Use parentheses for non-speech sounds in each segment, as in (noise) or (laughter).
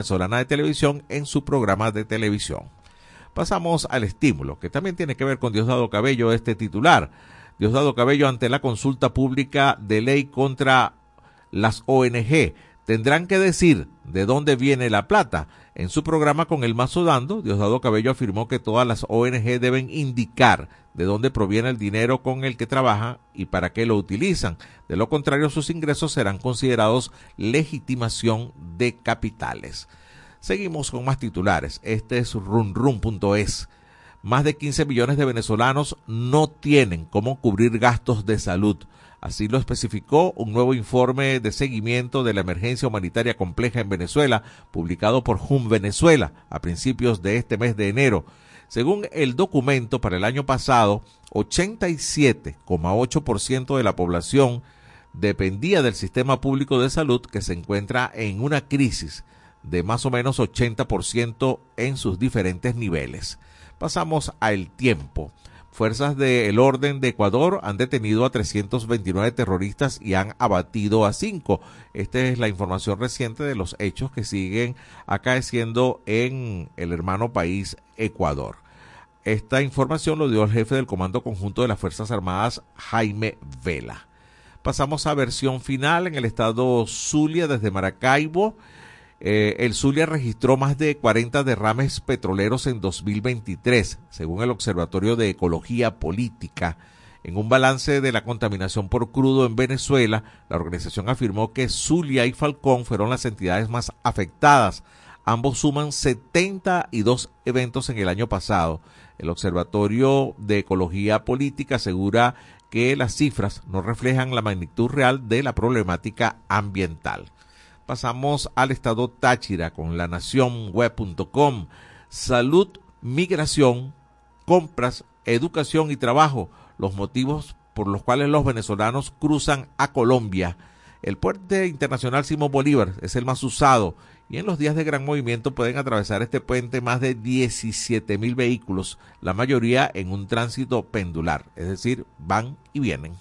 venezolana de televisión en su programa de televisión. Pasamos al estímulo, que también tiene que ver con Diosdado Cabello, este titular. Diosdado Cabello ante la consulta pública de ley contra las ONG. Tendrán que decir de dónde viene la plata. En su programa con el Mazo Dando, Diosdado Cabello afirmó que todas las ONG deben indicar de dónde proviene el dinero con el que trabajan y para qué lo utilizan. De lo contrario, sus ingresos serán considerados legitimación de capitales. Seguimos con más titulares. Este es runrun.es. Más de 15 millones de venezolanos no tienen cómo cubrir gastos de salud. Así lo especificó un nuevo informe de seguimiento de la emergencia humanitaria compleja en Venezuela, publicado por HUM Venezuela a principios de este mes de enero. Según el documento, para el año pasado, 87,8% de la población dependía del sistema público de salud que se encuentra en una crisis de más o menos 80% en sus diferentes niveles. Pasamos al tiempo. Fuerzas del orden de Ecuador han detenido a 329 terroristas y han abatido a 5. Esta es la información reciente de los hechos que siguen acaeciendo en el hermano país Ecuador. Esta información lo dio el jefe del Comando Conjunto de las Fuerzas Armadas, Jaime Vela. Pasamos a versión final en el estado Zulia desde Maracaibo. Eh, el Zulia registró más de 40 derrames petroleros en 2023, según el Observatorio de Ecología Política. En un balance de la contaminación por crudo en Venezuela, la organización afirmó que Zulia y Falcón fueron las entidades más afectadas. Ambos suman 72 eventos en el año pasado. El Observatorio de Ecología Política asegura que las cifras no reflejan la magnitud real de la problemática ambiental. Pasamos al estado Táchira con la nacionweb.com. Salud, migración, compras, educación y trabajo. Los motivos por los cuales los venezolanos cruzan a Colombia. El puente internacional Simón Bolívar es el más usado y en los días de gran movimiento pueden atravesar este puente más de 17 mil vehículos, la mayoría en un tránsito pendular, es decir, van y vienen.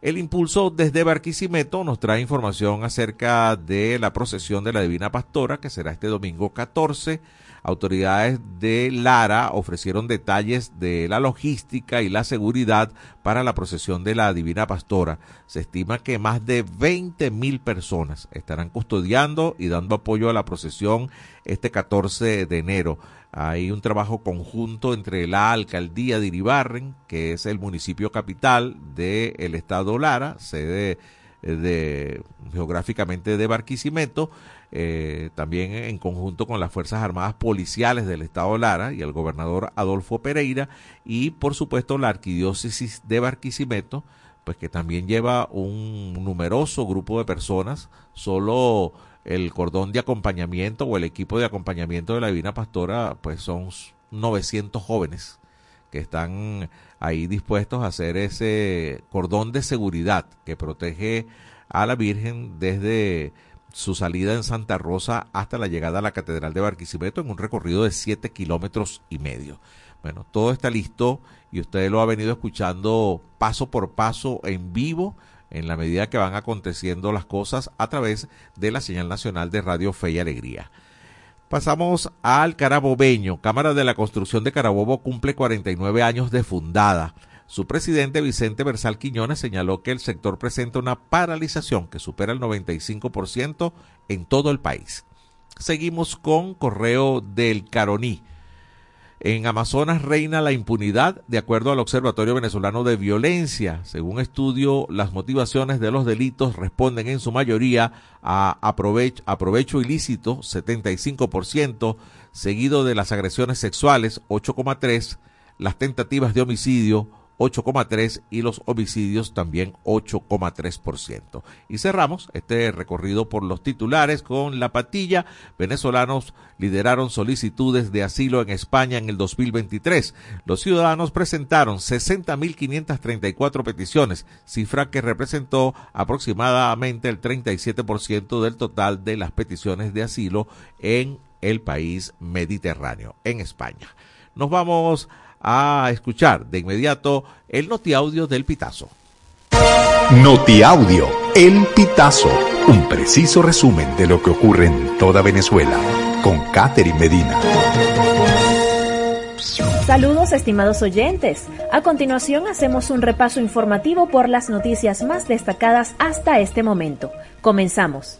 El impulso desde Barquisimeto nos trae información acerca de la procesión de la Divina Pastora, que será este domingo 14. Autoridades de Lara ofrecieron detalles de la logística y la seguridad para la procesión de la Divina Pastora. Se estima que más de 20 mil personas estarán custodiando y dando apoyo a la procesión este 14 de enero. Hay un trabajo conjunto entre la alcaldía de Iribarren, que es el municipio capital del estado Lara, sede eh, de, geográficamente de Barquisimeto, eh, también en conjunto con las Fuerzas Armadas Policiales del Estado Lara y el gobernador Adolfo Pereira y por supuesto la Arquidiócesis de Barquisimeto, pues que también lleva un numeroso grupo de personas, solo el cordón de acompañamiento o el equipo de acompañamiento de la Divina Pastora, pues son 900 jóvenes que están ahí dispuestos a hacer ese cordón de seguridad que protege a la Virgen desde su salida en Santa Rosa hasta la llegada a la Catedral de Barquisimeto en un recorrido de 7 kilómetros y medio. Bueno, todo está listo y usted lo ha venido escuchando paso por paso en vivo en la medida que van aconteciendo las cosas a través de la señal nacional de Radio Fe y Alegría. Pasamos al Carabobeño. Cámara de la Construcción de Carabobo cumple 49 años de fundada. Su presidente Vicente Bersal Quiñones señaló que el sector presenta una paralización que supera el 95% en todo el país. Seguimos con correo del Caroní. En Amazonas reina la impunidad, de acuerdo al Observatorio Venezolano de Violencia. Según estudio, las motivaciones de los delitos responden en su mayoría a aprovecho, aprovecho ilícito, 75%, seguido de las agresiones sexuales, 8,3%, las tentativas de homicidio, 8,3 y los homicidios también 8,3%. Y cerramos este recorrido por los titulares con la patilla. Venezolanos lideraron solicitudes de asilo en España en el 2023. Los ciudadanos presentaron 60.534 peticiones, cifra que representó aproximadamente el 37% del total de las peticiones de asilo en el país mediterráneo, en España. Nos vamos a escuchar de inmediato el notiaudio del Pitazo. Notiaudio, el Pitazo. Un preciso resumen de lo que ocurre en toda Venezuela con Catherine Medina. Saludos estimados oyentes. A continuación hacemos un repaso informativo por las noticias más destacadas hasta este momento. Comenzamos.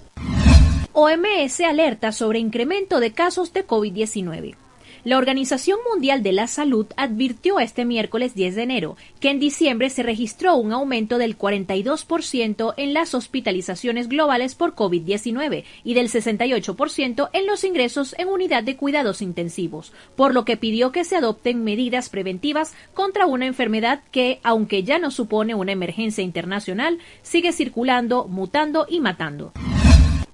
OMS alerta sobre incremento de casos de COVID-19. La Organización Mundial de la Salud advirtió este miércoles 10 de enero que en diciembre se registró un aumento del 42% en las hospitalizaciones globales por COVID-19 y del 68% en los ingresos en unidad de cuidados intensivos, por lo que pidió que se adopten medidas preventivas contra una enfermedad que, aunque ya no supone una emergencia internacional, sigue circulando, mutando y matando.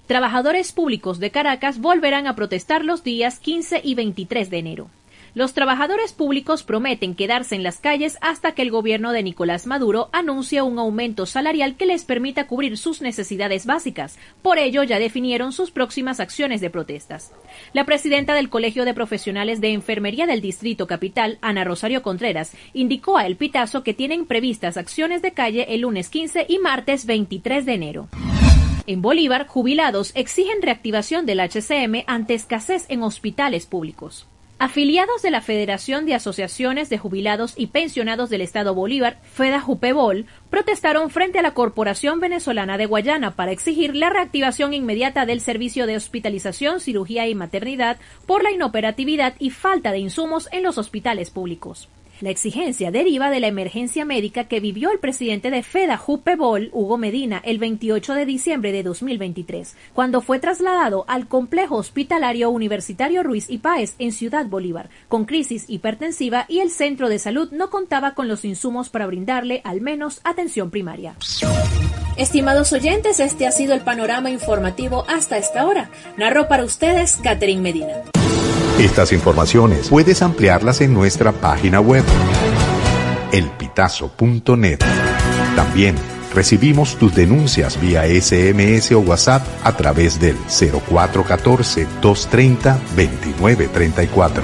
Trabajadores públicos de Caracas volverán a protestar los días 15 y 23 de enero. Los trabajadores públicos prometen quedarse en las calles hasta que el gobierno de Nicolás Maduro anuncie un aumento salarial que les permita cubrir sus necesidades básicas. Por ello, ya definieron sus próximas acciones de protestas. La presidenta del Colegio de Profesionales de Enfermería del Distrito Capital, Ana Rosario Contreras, indicó a El Pitazo que tienen previstas acciones de calle el lunes 15 y martes 23 de enero. En Bolívar, jubilados exigen reactivación del HCM ante escasez en hospitales públicos. Afiliados de la Federación de Asociaciones de Jubilados y Pensionados del Estado Bolívar, FEDA-JUPEBOL, protestaron frente a la Corporación Venezolana de Guayana para exigir la reactivación inmediata del servicio de hospitalización, cirugía y maternidad por la inoperatividad y falta de insumos en los hospitales públicos. La exigencia deriva de la emergencia médica que vivió el presidente de FEDA Jupebol, Hugo Medina, el 28 de diciembre de 2023, cuando fue trasladado al complejo hospitalario universitario Ruiz y Páez en Ciudad Bolívar, con crisis hipertensiva y el centro de salud no contaba con los insumos para brindarle al menos atención primaria. Estimados oyentes, este ha sido el panorama informativo hasta esta hora. Narro para ustedes Catherine Medina. Estas informaciones puedes ampliarlas en nuestra página web elpitazo.net. También recibimos tus denuncias vía SMS o WhatsApp a través del 0414-230-2934.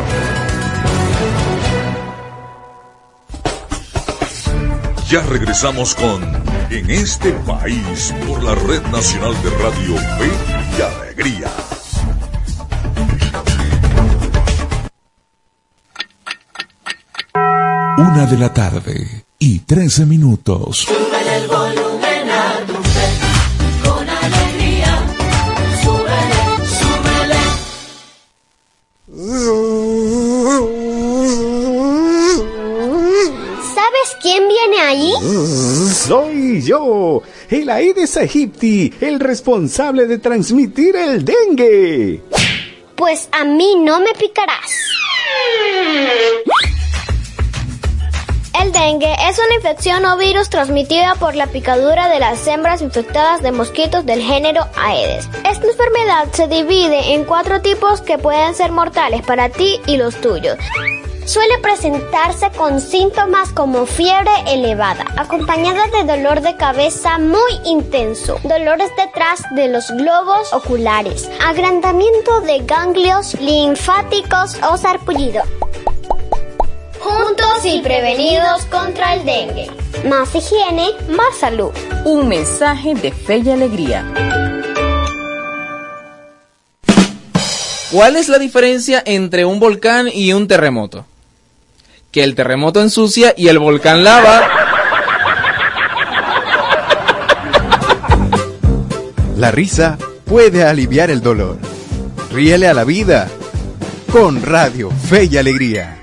Ya regresamos con En este país por la Red Nacional de Radio Fe y Alegría. Una de la tarde y trece minutos. Súbele el volumen a tu fe, con alegría. Súbele, súbele. ¿Sabes quién viene ahí? Soy yo, el Aedes aegypti, el responsable de transmitir el dengue. Pues a mí no me picarás. El dengue es una infección o virus transmitida por la picadura de las hembras infectadas de mosquitos del género Aedes. Esta enfermedad se divide en cuatro tipos que pueden ser mortales para ti y los tuyos. Suele presentarse con síntomas como fiebre elevada, acompañada de dolor de cabeza muy intenso, dolores detrás de los globos oculares, agrandamiento de ganglios linfáticos o sarpullido. Juntos y prevenidos contra el dengue. Más higiene, más salud. Un mensaje de fe y alegría. ¿Cuál es la diferencia entre un volcán y un terremoto? Que el terremoto ensucia y el volcán lava. La risa puede aliviar el dolor. Ríele a la vida con Radio Fe y Alegría.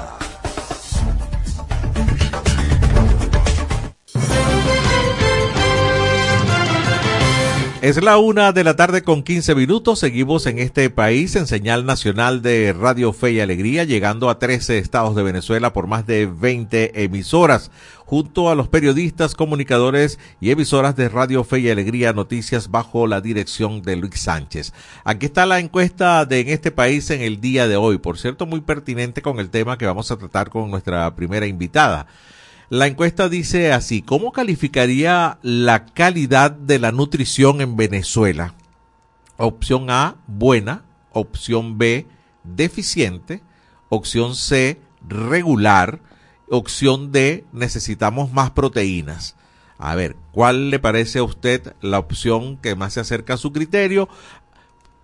Es la una de la tarde con 15 minutos. Seguimos en este país en señal nacional de Radio Fe y Alegría, llegando a 13 estados de Venezuela por más de 20 emisoras, junto a los periodistas, comunicadores y emisoras de Radio Fe y Alegría Noticias bajo la dirección de Luis Sánchez. Aquí está la encuesta de en este país en el día de hoy, por cierto, muy pertinente con el tema que vamos a tratar con nuestra primera invitada. La encuesta dice así, ¿cómo calificaría la calidad de la nutrición en Venezuela? Opción A, buena. Opción B, deficiente. Opción C, regular. Opción D, necesitamos más proteínas. A ver, ¿cuál le parece a usted la opción que más se acerca a su criterio?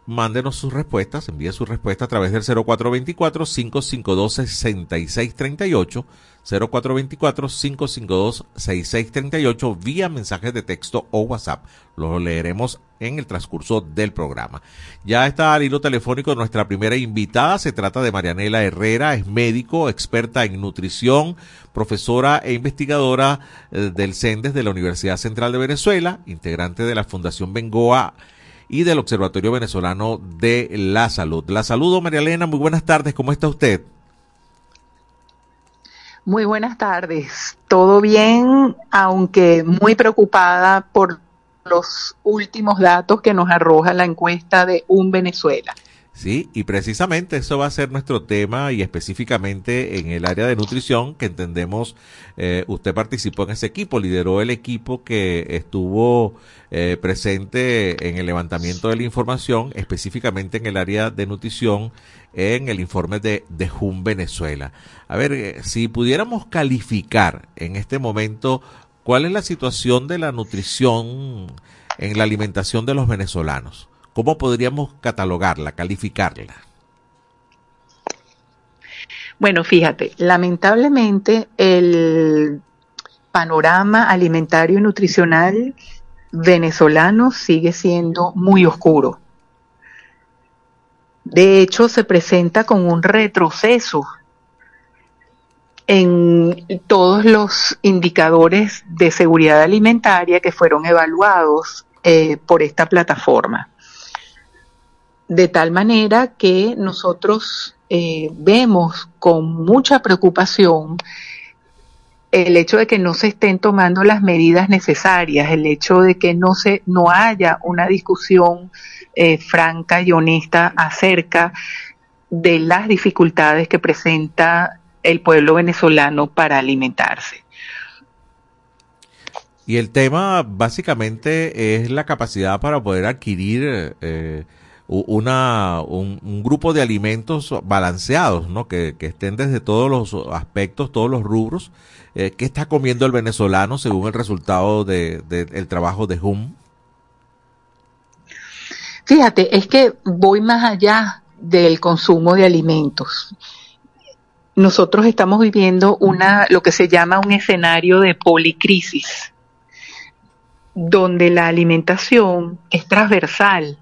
Mándenos sus respuestas, envíe su respuesta a través del 0424-552-6638, 0424-552-6638 vía mensajes de texto o WhatsApp. Lo leeremos en el transcurso del programa. Ya está al hilo telefónico nuestra primera invitada. Se trata de Marianela Herrera, es médico, experta en nutrición, profesora e investigadora eh, del CENDES de la Universidad Central de Venezuela, integrante de la Fundación Bengoa y del Observatorio Venezolano de la Salud. La saludo, María Elena, muy buenas tardes, ¿cómo está usted? Muy buenas tardes, todo bien, aunque muy preocupada por los últimos datos que nos arroja la encuesta de Un Venezuela. Sí, y precisamente eso va a ser nuestro tema y específicamente en el área de nutrición que entendemos, eh, usted participó en ese equipo, lideró el equipo que estuvo eh, presente en el levantamiento de la información, específicamente en el área de nutrición, en el informe de, de JUM Venezuela. A ver, eh, si pudiéramos calificar en este momento cuál es la situación de la nutrición en la alimentación de los venezolanos. ¿Cómo podríamos catalogarla, calificarla? Bueno, fíjate, lamentablemente el panorama alimentario y nutricional venezolano sigue siendo muy oscuro. De hecho, se presenta con un retroceso en todos los indicadores de seguridad alimentaria que fueron evaluados eh, por esta plataforma de tal manera que nosotros eh, vemos con mucha preocupación el hecho de que no se estén tomando las medidas necesarias, el hecho de que no se no haya una discusión eh, franca y honesta acerca de las dificultades que presenta el pueblo venezolano para alimentarse. Y el tema básicamente es la capacidad para poder adquirir eh, una, un, grupo de alimentos balanceados, ¿no? Que, estén desde todos los aspectos, todos los rubros. Eh, ¿Qué está comiendo el venezolano según el resultado del de, trabajo de HUM? Fíjate, es que voy más allá del consumo de alimentos. Nosotros estamos viviendo una, lo que se llama un escenario de policrisis, donde la alimentación es transversal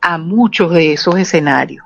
a muchos de esos escenarios.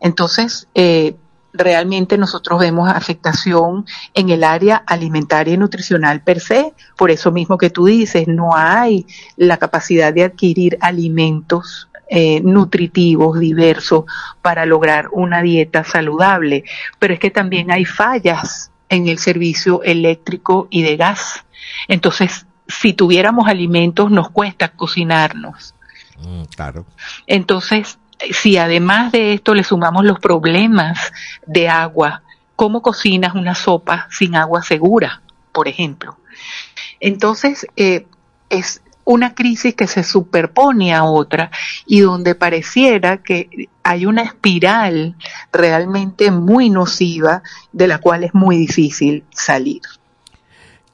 Entonces, eh, realmente nosotros vemos afectación en el área alimentaria y nutricional per se, por eso mismo que tú dices, no hay la capacidad de adquirir alimentos eh, nutritivos diversos para lograr una dieta saludable, pero es que también hay fallas en el servicio eléctrico y de gas. Entonces, si tuviéramos alimentos, nos cuesta cocinarnos. Mm, claro. Entonces, si además de esto le sumamos los problemas de agua, ¿cómo cocinas una sopa sin agua segura, por ejemplo? Entonces, eh, es una crisis que se superpone a otra y donde pareciera que hay una espiral realmente muy nociva de la cual es muy difícil salir.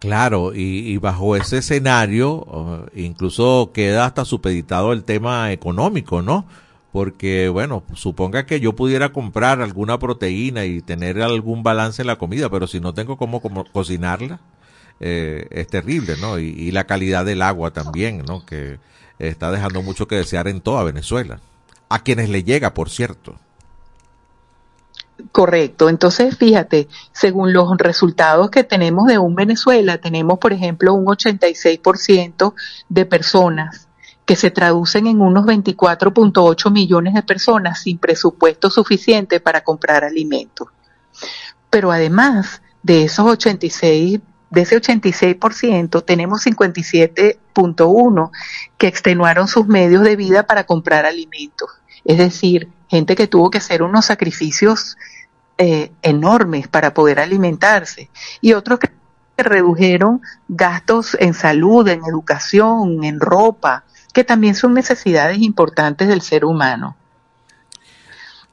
Claro, y, bajo ese escenario incluso queda hasta supeditado el tema económico, ¿no? Porque, bueno, suponga que yo pudiera comprar alguna proteína y tener algún balance en la comida, pero si no tengo cómo, cocinarla, eh, es terrible, ¿no? Y, y, la calidad del agua también, ¿no? Que está dejando mucho que desear en toda Venezuela. A quienes le llega, por cierto. Correcto. Entonces, fíjate, según los resultados que tenemos de un Venezuela, tenemos, por ejemplo, un 86% de personas que se traducen en unos 24.8 millones de personas sin presupuesto suficiente para comprar alimentos. Pero además de esos 86 de ese 86%, tenemos 57.1 que extenuaron sus medios de vida para comprar alimentos. Es decir, gente que tuvo que hacer unos sacrificios eh, enormes para poder alimentarse y otros que redujeron gastos en salud, en educación, en ropa, que también son necesidades importantes del ser humano.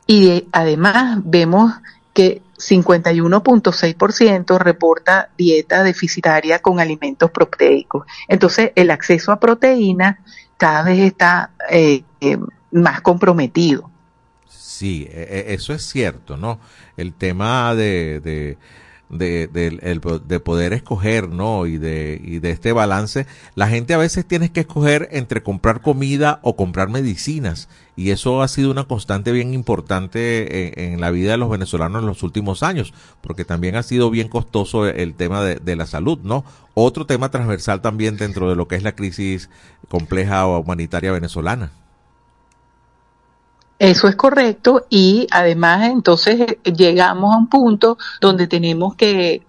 Y además vemos que 51.6% reporta dieta deficitaria con alimentos proteicos. Entonces, el acceso a proteína cada vez está eh, eh, más comprometido. Sí, e- e- eso es cierto, ¿no? El tema de, de, de, poder escoger, ¿no? Y de, y de este balance, la gente a veces tiene que escoger entre comprar comida o comprar medicinas. Y eso ha sido una constante bien importante en, en la vida de los venezolanos en los últimos años, porque también ha sido bien costoso el tema de, de la salud, ¿no? Otro tema transversal también dentro de lo que es la crisis compleja o humanitaria venezolana. Eso es correcto y además entonces eh, llegamos a un punto donde tenemos que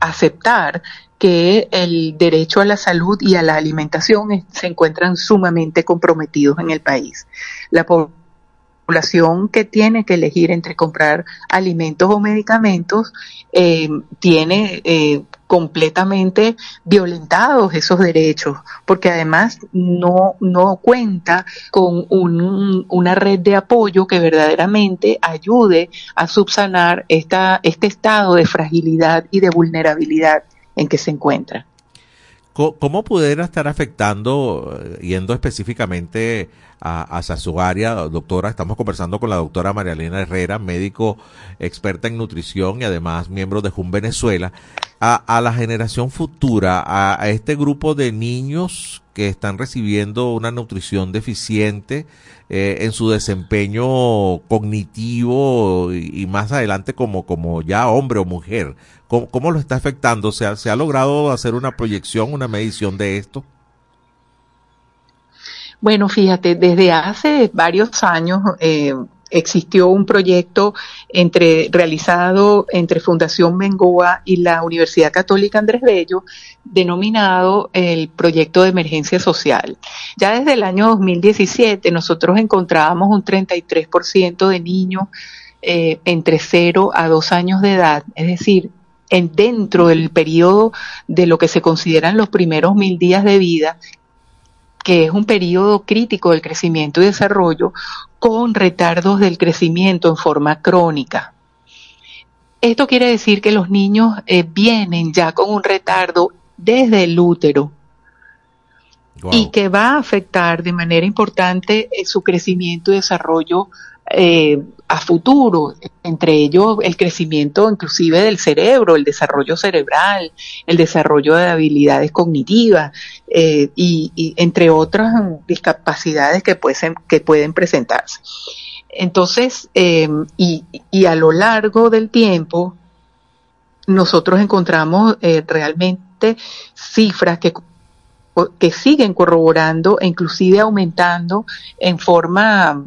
aceptar que el derecho a la salud y a la alimentación se encuentran sumamente comprometidos en el país. La po- población que tiene que elegir entre comprar alimentos o medicamentos eh, tiene eh, completamente violentados esos derechos, porque además no, no cuenta con un- una red de apoyo que verdaderamente ayude a subsanar esta, este estado de fragilidad y de vulnerabilidad en que se encuentra. ¿Cómo pudiera estar afectando, eh, yendo específicamente a, hacia su área, doctora? Estamos conversando con la doctora Marialena Herrera, médico experta en nutrición y además miembro de JUN Venezuela, a, la generación futura, a, este grupo de niños que están recibiendo una nutrición deficiente eh, en su desempeño cognitivo y, y más adelante como, como ya hombre o mujer. ¿Cómo, cómo lo está afectando? ¿Se ha, ¿Se ha logrado hacer una proyección, una medición de esto? Bueno, fíjate, desde hace varios años eh, existió un proyecto entre realizado entre Fundación Bengoa y la Universidad Católica Andrés Bello, denominado el Proyecto de Emergencia Social. Ya desde el año 2017 nosotros encontrábamos un 33% de niños eh, entre 0 a 2 años de edad, es decir, en, dentro del periodo de lo que se consideran los primeros mil días de vida, que es un periodo crítico del crecimiento y desarrollo, con retardos del crecimiento en forma crónica. Esto quiere decir que los niños eh, vienen ya con un retardo desde el útero y que va a afectar de manera importante eh, su crecimiento y desarrollo eh, a futuro, entre ellos el crecimiento inclusive del cerebro, el desarrollo cerebral, el desarrollo de habilidades cognitivas eh, y, entre otras discapacidades que pueden, que pueden presentarse. Entonces, eh, y, y a lo largo del tiempo, nosotros encontramos realmente cifras que que siguen corroborando e inclusive aumentando en forma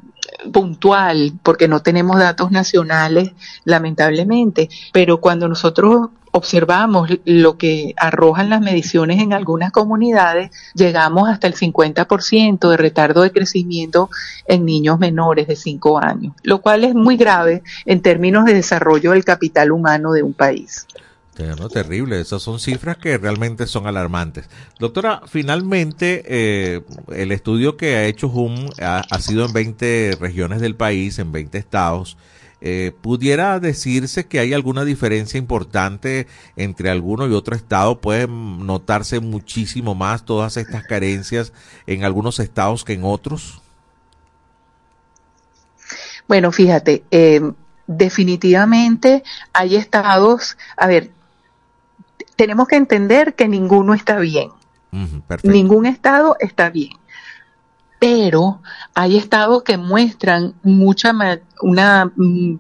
puntual, porque no tenemos datos nacionales, lamentablemente, pero cuando nosotros observamos lo que arrojan las mediciones en algunas comunidades, llegamos hasta el 50% de retardo de crecimiento en niños menores de 5 años, lo cual es muy grave en términos de desarrollo del capital humano de un país. No, terrible, esas son cifras que realmente son alarmantes. Doctora, finalmente eh, el estudio que ha hecho HUM ha, sido en 20 regiones del país, en 20 estados. Eh, ¿Pudiera decirse que hay alguna diferencia importante entre alguno y otro estado? ¿Pueden notarse muchísimo más todas estas carencias en algunos estados que en otros? Bueno, fíjate, eh, definitivamente hay estados, a ver, tenemos que entender que ninguno está bien. Ningún estado está bien. Pero hay estados que muestran mucha una mm,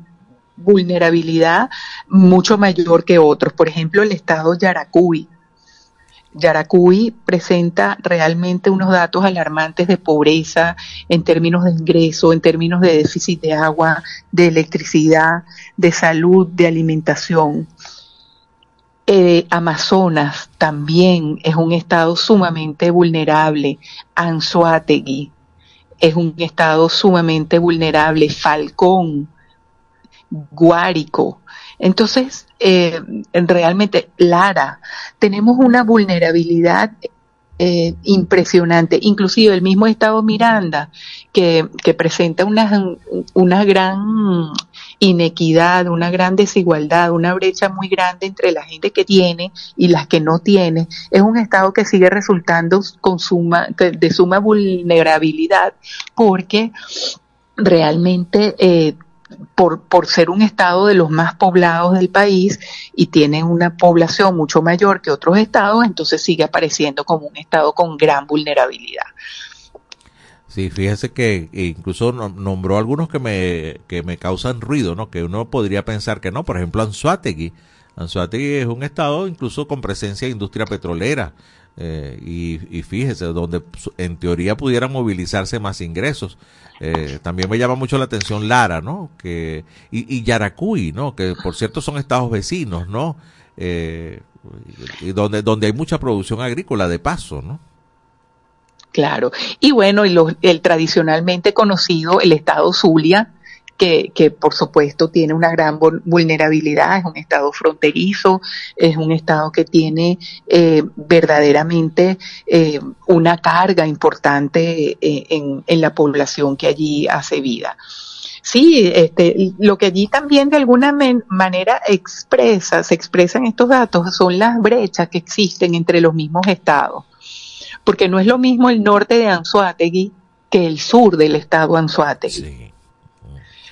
vulnerabilidad mucho mayor que otros. Por ejemplo, el estado Yaracuy. Yaracuy presenta realmente unos datos alarmantes de pobreza en términos de ingreso, en términos de déficit de agua, de electricidad, de salud, de alimentación. Eh, Amazonas también es un estado sumamente vulnerable. Anzoátegui es un estado sumamente vulnerable. Falcón, Guárico. Entonces, eh, realmente, Lara, tenemos una vulnerabilidad eh, impresionante, inclusive el mismo Estado Miranda, que, que presenta una, una gran inequidad, una gran desigualdad, una brecha muy grande entre la gente que tiene y las que no tiene, es un Estado que sigue resultando con suma, de suma vulnerabilidad porque realmente eh, por, por ser un estado de los más poblados del país y tiene una población mucho mayor que otros estados, entonces sigue apareciendo como un estado con gran vulnerabilidad. Sí, fíjese que incluso nombró algunos que me, que me causan ruido, ¿no? Que uno podría pensar que no, por ejemplo, Anzuategui. Anzuategui es un estado incluso con presencia de industria petrolera. Eh, y, fíjese, donde en teoría pudieran movilizarse más ingresos. Eh, también me llama mucho la atención Lara, ¿no? Que, y, y Yaracuy, ¿no? Que por cierto son estados vecinos, ¿no? Eh, y donde, donde hay mucha producción agrícola de paso, ¿no? Claro. Y bueno, y el tradicionalmente conocido, el estado Zulia, que, que, por supuesto tiene una gran vulnerabilidad, es un estado fronterizo, es un estado que tiene eh, verdaderamente eh, una carga importante eh, en, en, la población que allí hace vida. Sí, este, lo que allí también de alguna manera expresa, se expresan estos datos, son las brechas que existen entre los mismos estados. Porque no es lo mismo el norte de Anzuategui que el sur del estado Anzuategui.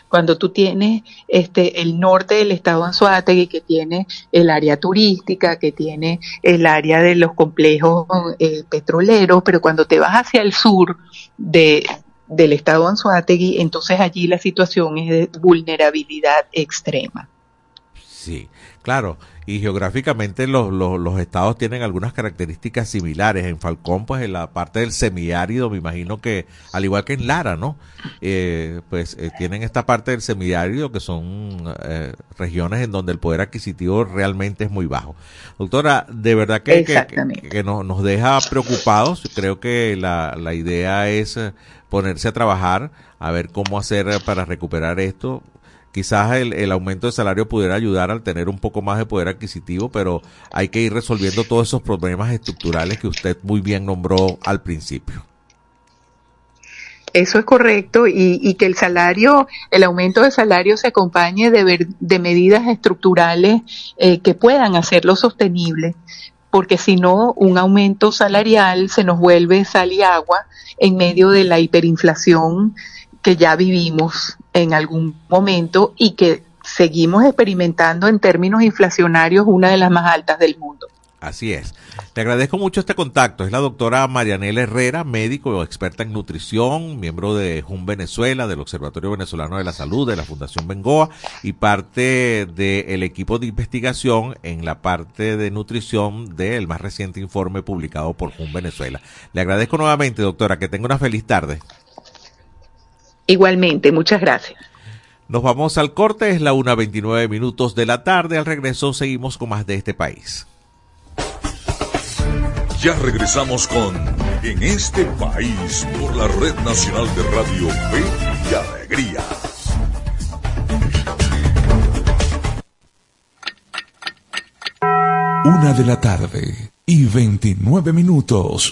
Cuando tú tienes este el norte del estado Anzuategui que tiene el área turística, que tiene el área de los complejos eh, petroleros, pero cuando te vas hacia el sur de, del estado Anzuategui, entonces allí la situación es de vulnerabilidad extrema. Sí, claro y geográficamente los, los, estados tienen algunas características similares. En Falcón, pues en la parte del semiárido, me imagino que, al igual que en Lara, ¿no? Eh, pues eh, tienen esta parte del semiárido que son eh, regiones en donde el poder adquisitivo realmente es muy bajo. Doctora, de verdad que, que, que nos, nos deja preocupados. Creo que la, la idea es ponerse a trabajar, a ver cómo hacer para recuperar esto quizás el, el, aumento de salario pudiera ayudar al tener un poco más de poder adquisitivo, pero hay que ir resolviendo todos esos problemas estructurales que usted muy bien nombró al principio. Eso es correcto y, y que el salario, el aumento de salario se acompañe de, ver, de medidas estructurales eh, que puedan hacerlo sostenible porque si no, un aumento salarial se nos vuelve sal y agua en medio de la hiperinflación que ya vivimos en algún momento y que seguimos experimentando en términos inflacionarios una de las más altas del mundo. Así es. Te agradezco mucho este contacto. Es la doctora Marianela Herrera, médico experta en nutrición, miembro de JUN Venezuela, del Observatorio Venezolano de la Salud, de la Fundación Bengoa y parte del equipo de investigación en la parte de nutrición del más reciente informe publicado por JUN Venezuela. Le agradezco nuevamente, doctora, que tenga una feliz tarde. Igualmente, muchas gracias. Nos vamos al corte, es la 1.29 minutos de la tarde. Al regreso seguimos con más de este país. Ya regresamos con En este país por la Red Nacional de Radio Fe y Alegría. Una de la tarde y 29 minutos.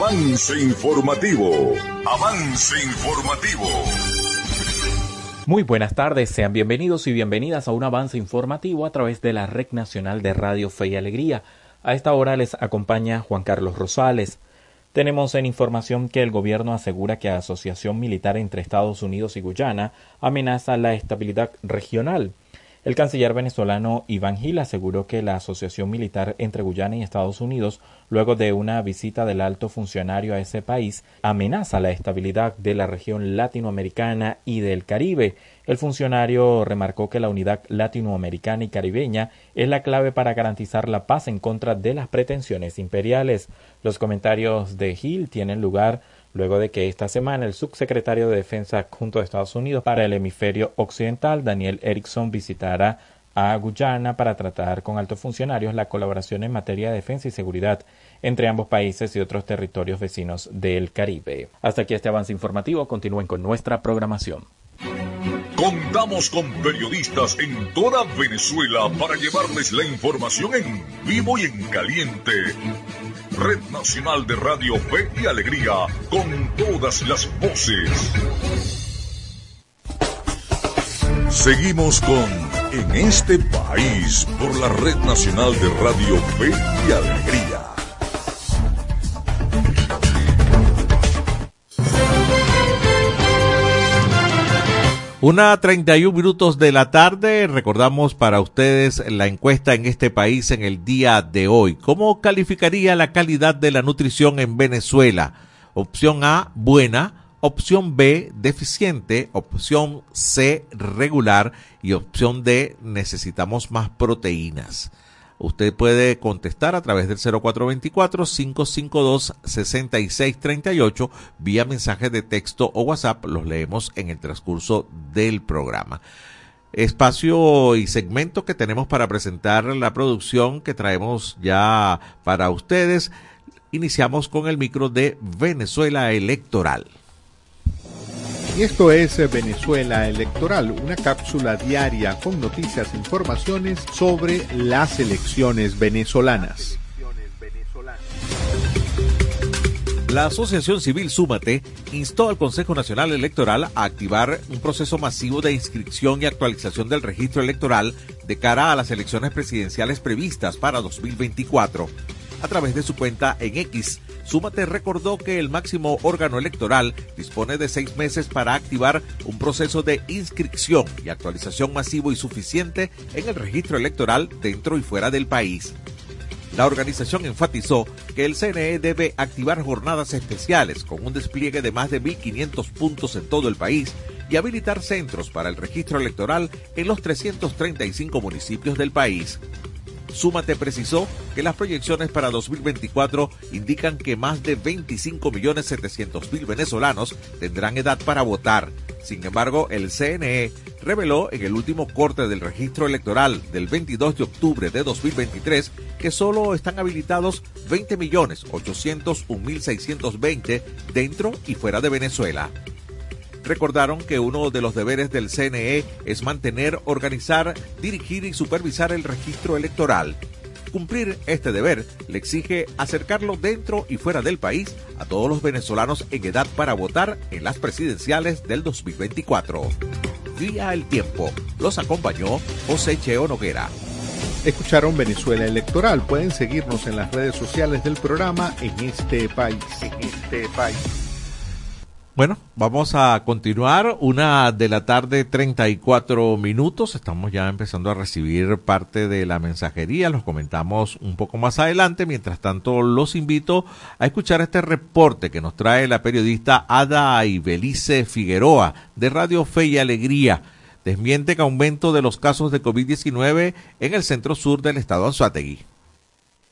Avance informativo. Avance informativo. Muy buenas tardes, sean bienvenidos y bienvenidas a un avance informativo a través de la Red Nacional de Radio Fe y Alegría. A esta hora les acompaña Juan Carlos Rosales. Tenemos en información que el gobierno asegura que la asociación militar entre Estados Unidos y Guyana amenaza la estabilidad regional. El canciller venezolano Iván Gil aseguró que la asociación militar entre Guyana y Estados Unidos, luego de una visita del alto funcionario a ese país, amenaza la estabilidad de la región latinoamericana y del Caribe. El funcionario remarcó que la unidad latinoamericana y caribeña es la clave para garantizar la paz en contra de las pretensiones imperiales. Los comentarios de Gil tienen lugar luego de que esta semana el subsecretario de Defensa junto a Estados Unidos para el hemisferio occidental, Daniel Erickson, visitara a Guyana para tratar con altos funcionarios la colaboración en materia de defensa y seguridad entre ambos países y otros territorios vecinos del Caribe. Hasta aquí este avance informativo. Continúen con nuestra programación. Contamos con periodistas en toda Venezuela para llevarles la información en vivo y en caliente. Red Nacional de Radio Fe y Alegría, con todas las voces. Seguimos con En este país por la Red Nacional de Radio Fe y Alegría. Una 31 minutos de la tarde, recordamos para ustedes la encuesta en este país en el día de hoy. ¿Cómo calificaría la calidad de la nutrición en Venezuela? Opción A, buena. Opción B, deficiente. Opción C, regular. Y opción D, necesitamos más proteínas. Usted puede contestar a través del 0424-552-6638 vía mensaje de texto o WhatsApp. Los leemos en el transcurso del programa. Espacio y segmento que tenemos para presentar la producción que traemos ya para ustedes. Iniciamos con el micro de Venezuela Electoral. Y esto es Venezuela Electoral, una cápsula diaria con noticias e informaciones sobre las elecciones venezolanas. La Asociación Civil Súmate instó al Consejo Nacional Electoral a activar un proceso masivo de inscripción y actualización del registro electoral de cara a las elecciones presidenciales previstas para 2024. A través de su cuenta en X, Súmate recordó que el máximo órgano electoral dispone de seis meses para activar un proceso de inscripción y actualización masivo y suficiente en el registro electoral dentro y fuera del país. La organización enfatizó que el CNE debe activar jornadas especiales con un despliegue de más de 1.500 puntos en todo el país y habilitar centros para el registro electoral en los 335 municipios del país. Súmate precisó que las proyecciones para 2024 indican que más de 25.700.000 venezolanos tendrán edad para votar. Sin embargo, el CNE reveló en el último corte del registro electoral del 22 de octubre de 2023 que solo están habilitados 20.801.620 dentro y fuera de Venezuela recordaron que uno de los deberes del CNE es mantener, organizar, dirigir y supervisar el registro electoral. Cumplir este deber le exige acercarlo dentro y fuera del país a todos los venezolanos en edad para votar en las presidenciales del 2024. Vía el tiempo. Los acompañó José Cheo Noguera. Escucharon Venezuela Electoral. Pueden seguirnos en las redes sociales del programa en este país. En este país. Bueno, vamos a continuar. Una de la tarde, 34 minutos. Estamos ya empezando a recibir parte de la mensajería. Los comentamos un poco más adelante. Mientras tanto, los invito a escuchar este reporte que nos trae la periodista Ada Ibelice Figueroa de Radio Fe y Alegría. Desmiente que aumento de los casos de COVID-19 en el centro sur del estado Anzuategui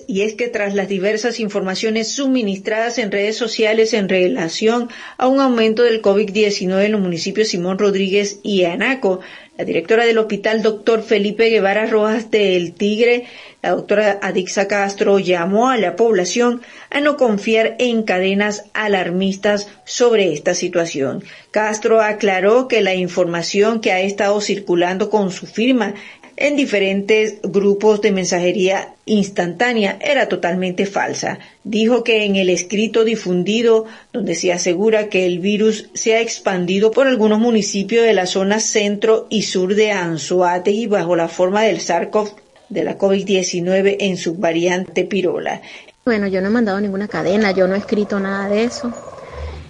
y es que tras las diversas informaciones suministradas en redes sociales en relación a un aumento del COVID-19 en los municipios Simón Rodríguez y Anaco, la directora del hospital, doctor Felipe Guevara Rojas de El Tigre, la doctora Adixa Castro, llamó a la población a no confiar en cadenas alarmistas sobre esta situación. Castro aclaró que la información que ha estado circulando con su firma en diferentes grupos de mensajería instantánea era totalmente falsa. Dijo que en el escrito difundido, donde se asegura que el virus se ha expandido por algunos municipios de la zona centro y sur de Anzoátegui bajo la forma del SARS-CoV de la COVID-19 en su variante pirola. Bueno, yo no he mandado ninguna cadena, yo no he escrito nada de eso,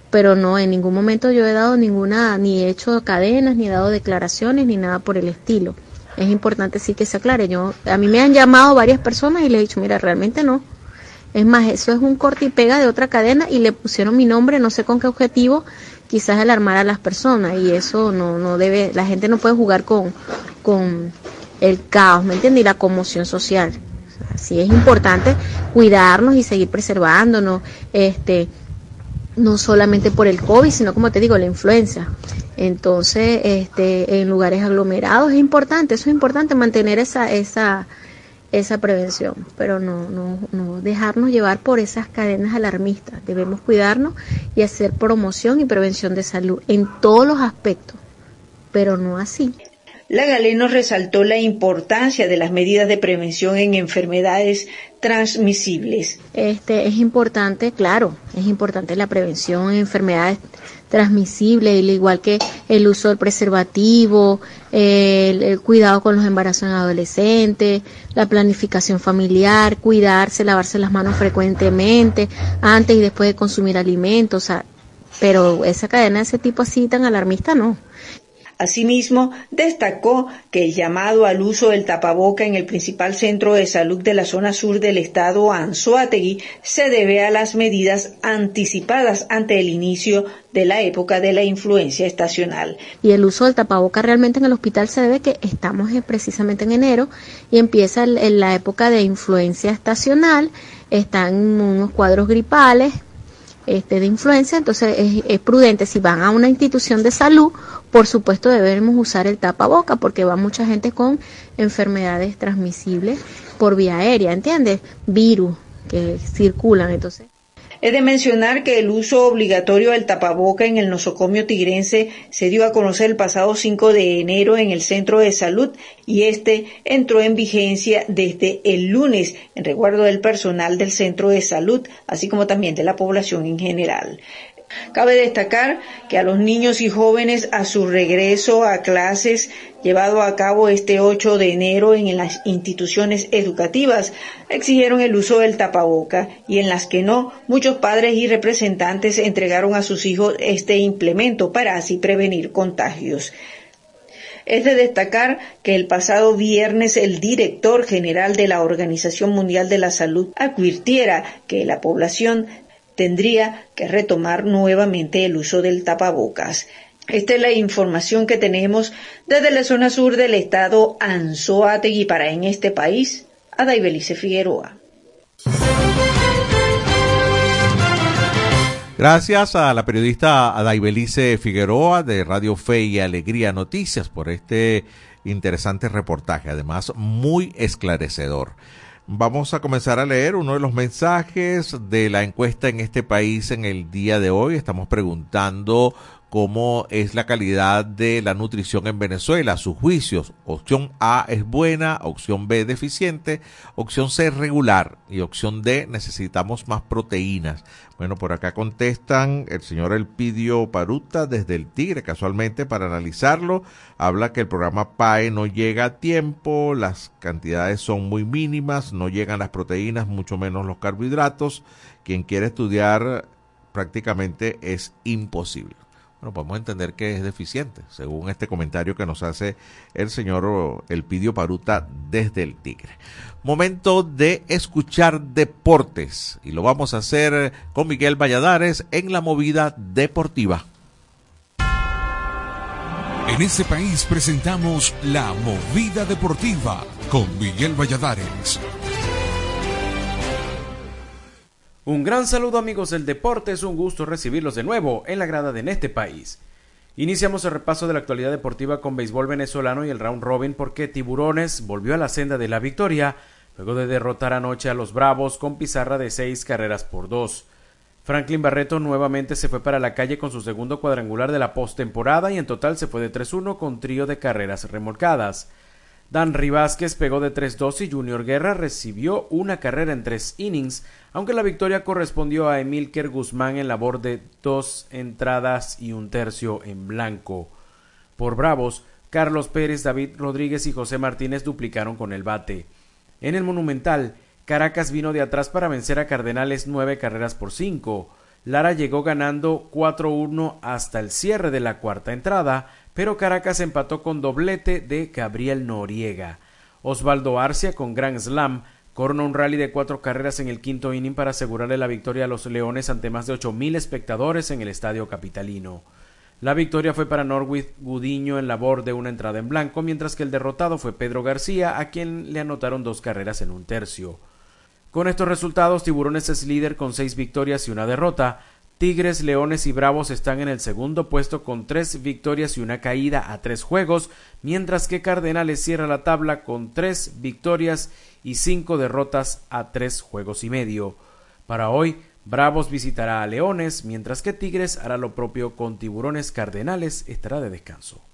pero no, en ningún momento yo he dado ninguna, ni he hecho cadenas, ni he dado declaraciones, ni nada por el estilo. Es importante sí que se aclare. Yo, a mí me han llamado varias personas y le he dicho, mira, realmente no. Es más, eso es un corte y pega de otra cadena y le pusieron mi nombre, no sé con qué objetivo, quizás alarmar a las personas y eso no, no debe, la gente no puede jugar con, con el caos, ¿me entiendes? Y la conmoción social. Así es importante cuidarnos y seguir preservándonos, este, no solamente por el COVID, sino como te digo, la influenza. Entonces, este, en lugares aglomerados es importante, eso es importante mantener esa, esa, esa prevención, pero no, no, no dejarnos llevar por esas cadenas alarmistas. Debemos cuidarnos y hacer promoción y prevención de salud en todos los aspectos, pero no así. La Galeno resaltó la importancia de las medidas de prevención en enfermedades transmisibles. Este es importante, claro, es importante la prevención en enfermedades transmisibles, al igual que el uso del preservativo, el, cuidado con los embarazos en adolescentes, la planificación familiar, cuidarse, lavarse las manos frecuentemente, antes y después de consumir alimentos, pero esa cadena de ese tipo así tan alarmista no. Asimismo, destacó que el llamado al uso del tapaboca en el principal centro de salud de la zona sur del estado Anzoátegui se debe a las medidas anticipadas ante el inicio de la época de la influencia estacional. Y el uso del tapaboca realmente en el hospital se debe que estamos precisamente en enero y empieza la época de influencia estacional, están unos cuadros gripales, este, de influencia, entonces es, es, prudente si van a una institución de salud, por supuesto debemos usar el tapaboca porque va mucha gente con enfermedades transmisibles por vía aérea, ¿entiendes? Virus que circulan, entonces. Es de mencionar que el uso obligatorio del tapaboca en el nosocomio tigrense se dio a conocer el pasado 5 de enero en el centro de salud y este entró en vigencia desde el lunes en recuerdo del personal del centro de salud, así como también de la población en general. Cabe destacar que a los niños y jóvenes a su regreso a clases llevado a cabo este 8 de enero en las instituciones educativas exigieron el uso del tapaboca y en las que no, muchos padres y representantes entregaron a sus hijos este implemento para así prevenir contagios. Es de destacar que el pasado viernes el director general de la Organización Mundial de la Salud advirtiera que la población tendría que retomar nuevamente el uso del tapabocas. Esta es la información que tenemos desde la zona sur del estado Anzoátegui para en este país, Adaibelice Figueroa. Gracias a la periodista Adaibelice Figueroa de Radio Fe y Alegría Noticias por este interesante reportaje, además muy esclarecedor. Vamos a comenzar a leer uno de los mensajes de la encuesta en este país en el día de hoy. Estamos preguntando cómo es la calidad de la nutrición en Venezuela, sus juicios. Opción A es buena, opción B deficiente, opción C regular y opción D necesitamos más proteínas. Bueno, por acá contestan el señor Elpidio Paruta desde el Tigre, casualmente para analizarlo. Habla que el programa PAE no llega a tiempo, las cantidades son muy mínimas, no llegan las proteínas, mucho menos los carbohidratos. Quien quiere estudiar prácticamente es imposible bueno, podemos entender que es deficiente, según este comentario que nos hace el señor Elpidio Paruta desde el Tigre. Momento de escuchar deportes y lo vamos a hacer con Miguel Valladares en la movida deportiva. En este país presentamos la movida deportiva con Miguel Valladares. Un gran saludo amigos del deporte, es un gusto recibirlos de nuevo en la grada de En este país. Iniciamos el repaso de la actualidad deportiva con béisbol venezolano y el round robin porque Tiburones volvió a la senda de la victoria luego de derrotar anoche a los Bravos con pizarra de seis carreras por dos. Franklin Barreto nuevamente se fue para la calle con su segundo cuadrangular de la postemporada y en total se fue de 3-1 con trío de carreras remolcadas. Dan Rivásquez pegó de 3-2 y Junior Guerra recibió una carrera en tres innings, aunque la victoria correspondió a Emilker Guzmán en labor de dos entradas y un tercio en blanco. Por Bravos, Carlos Pérez, David Rodríguez y José Martínez duplicaron con el bate. En el Monumental, Caracas vino de atrás para vencer a Cardenales nueve carreras por cinco. Lara llegó ganando 4-1 hasta el cierre de la cuarta entrada, pero Caracas empató con doblete de Gabriel Noriega. Osvaldo Arcia con Grand Slam corona un rally de cuatro carreras en el quinto inning para asegurarle la victoria a los Leones ante más de ocho mil espectadores en el estadio capitalino. La victoria fue para Norwich Gudiño en labor de una entrada en blanco, mientras que el derrotado fue Pedro García, a quien le anotaron dos carreras en un tercio. Con estos resultados, Tiburones es líder con seis victorias y una derrota. Tigres, Leones y Bravos están en el segundo puesto con tres victorias y una caída a tres juegos, mientras que Cardenales cierra la tabla con tres victorias y cinco derrotas a tres juegos y medio. Para hoy, Bravos visitará a Leones, mientras que Tigres hará lo propio con Tiburones Cardenales, estará de descanso.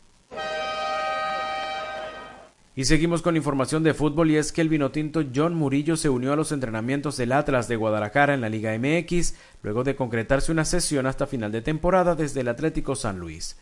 Y seguimos con información de fútbol y es que el vinotinto John Murillo se unió a los entrenamientos del Atlas de Guadalajara en la Liga MX, luego de concretarse una sesión hasta final de temporada desde el Atlético San Luis.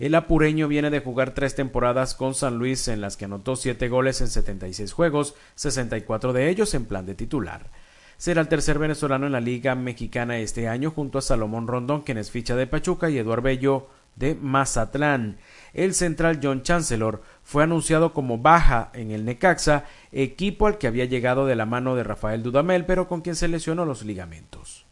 El apureño viene de jugar tres temporadas con San Luis en las que anotó siete goles en 76 juegos, 64 de ellos en plan de titular será el tercer venezolano en la Liga Mexicana este año junto a Salomón Rondón, quien es ficha de Pachuca, y Eduardo Bello de Mazatlán. El central John Chancellor fue anunciado como baja en el Necaxa, equipo al que había llegado de la mano de Rafael Dudamel, pero con quien se lesionó los ligamentos.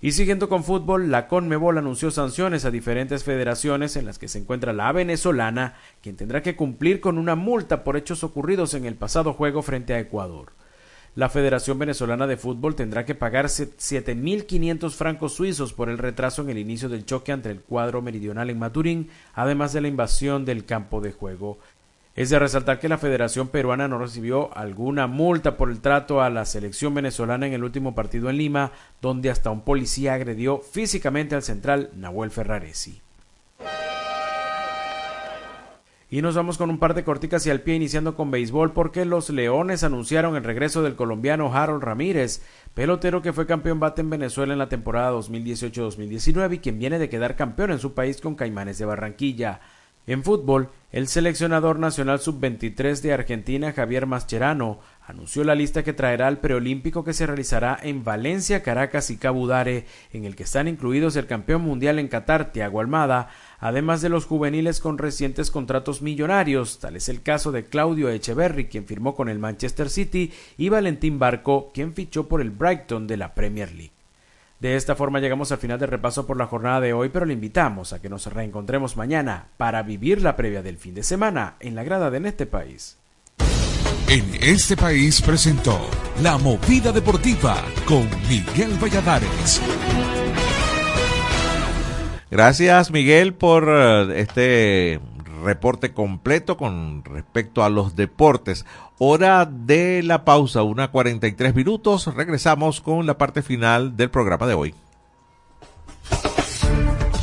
Y siguiendo con fútbol, la Conmebol anunció sanciones a diferentes federaciones en las que se encuentra la venezolana, quien tendrá que cumplir con una multa por hechos ocurridos en el pasado juego frente a Ecuador. La Federación Venezolana de Fútbol tendrá que pagar 7.500 francos suizos por el retraso en el inicio del choque entre el cuadro meridional en Maturín, además de la invasión del campo de juego. Es de resaltar que la Federación Peruana no recibió alguna multa por el trato a la selección venezolana en el último partido en Lima, donde hasta un policía agredió físicamente al central Nahuel Ferraresi. Y nos vamos con un par de corticas y al pie iniciando con béisbol porque los Leones anunciaron el regreso del colombiano Harold Ramírez, pelotero que fue campeón bate en Venezuela en la temporada 2018-2019 y quien viene de quedar campeón en su país con Caimanes de Barranquilla. En fútbol, el seleccionador nacional sub-23 de Argentina, Javier Mascherano, anunció la lista que traerá al preolímpico que se realizará en Valencia, Caracas y Cabudare, en el que están incluidos el campeón mundial en Qatar, Tiago Almada, además de los juveniles con recientes contratos millonarios, tal es el caso de Claudio Echeverry, quien firmó con el Manchester City, y Valentín Barco, quien fichó por el Brighton de la Premier League. De esta forma llegamos al final del repaso por la jornada de hoy, pero le invitamos a que nos reencontremos mañana para vivir la previa del fin de semana en la grada de este país. En este país presentó La Movida Deportiva con Miguel Valladares. Gracias Miguel por eh, este reporte completo con respecto a los deportes. Hora de la pausa, una 43 minutos. Regresamos con la parte final del programa de hoy.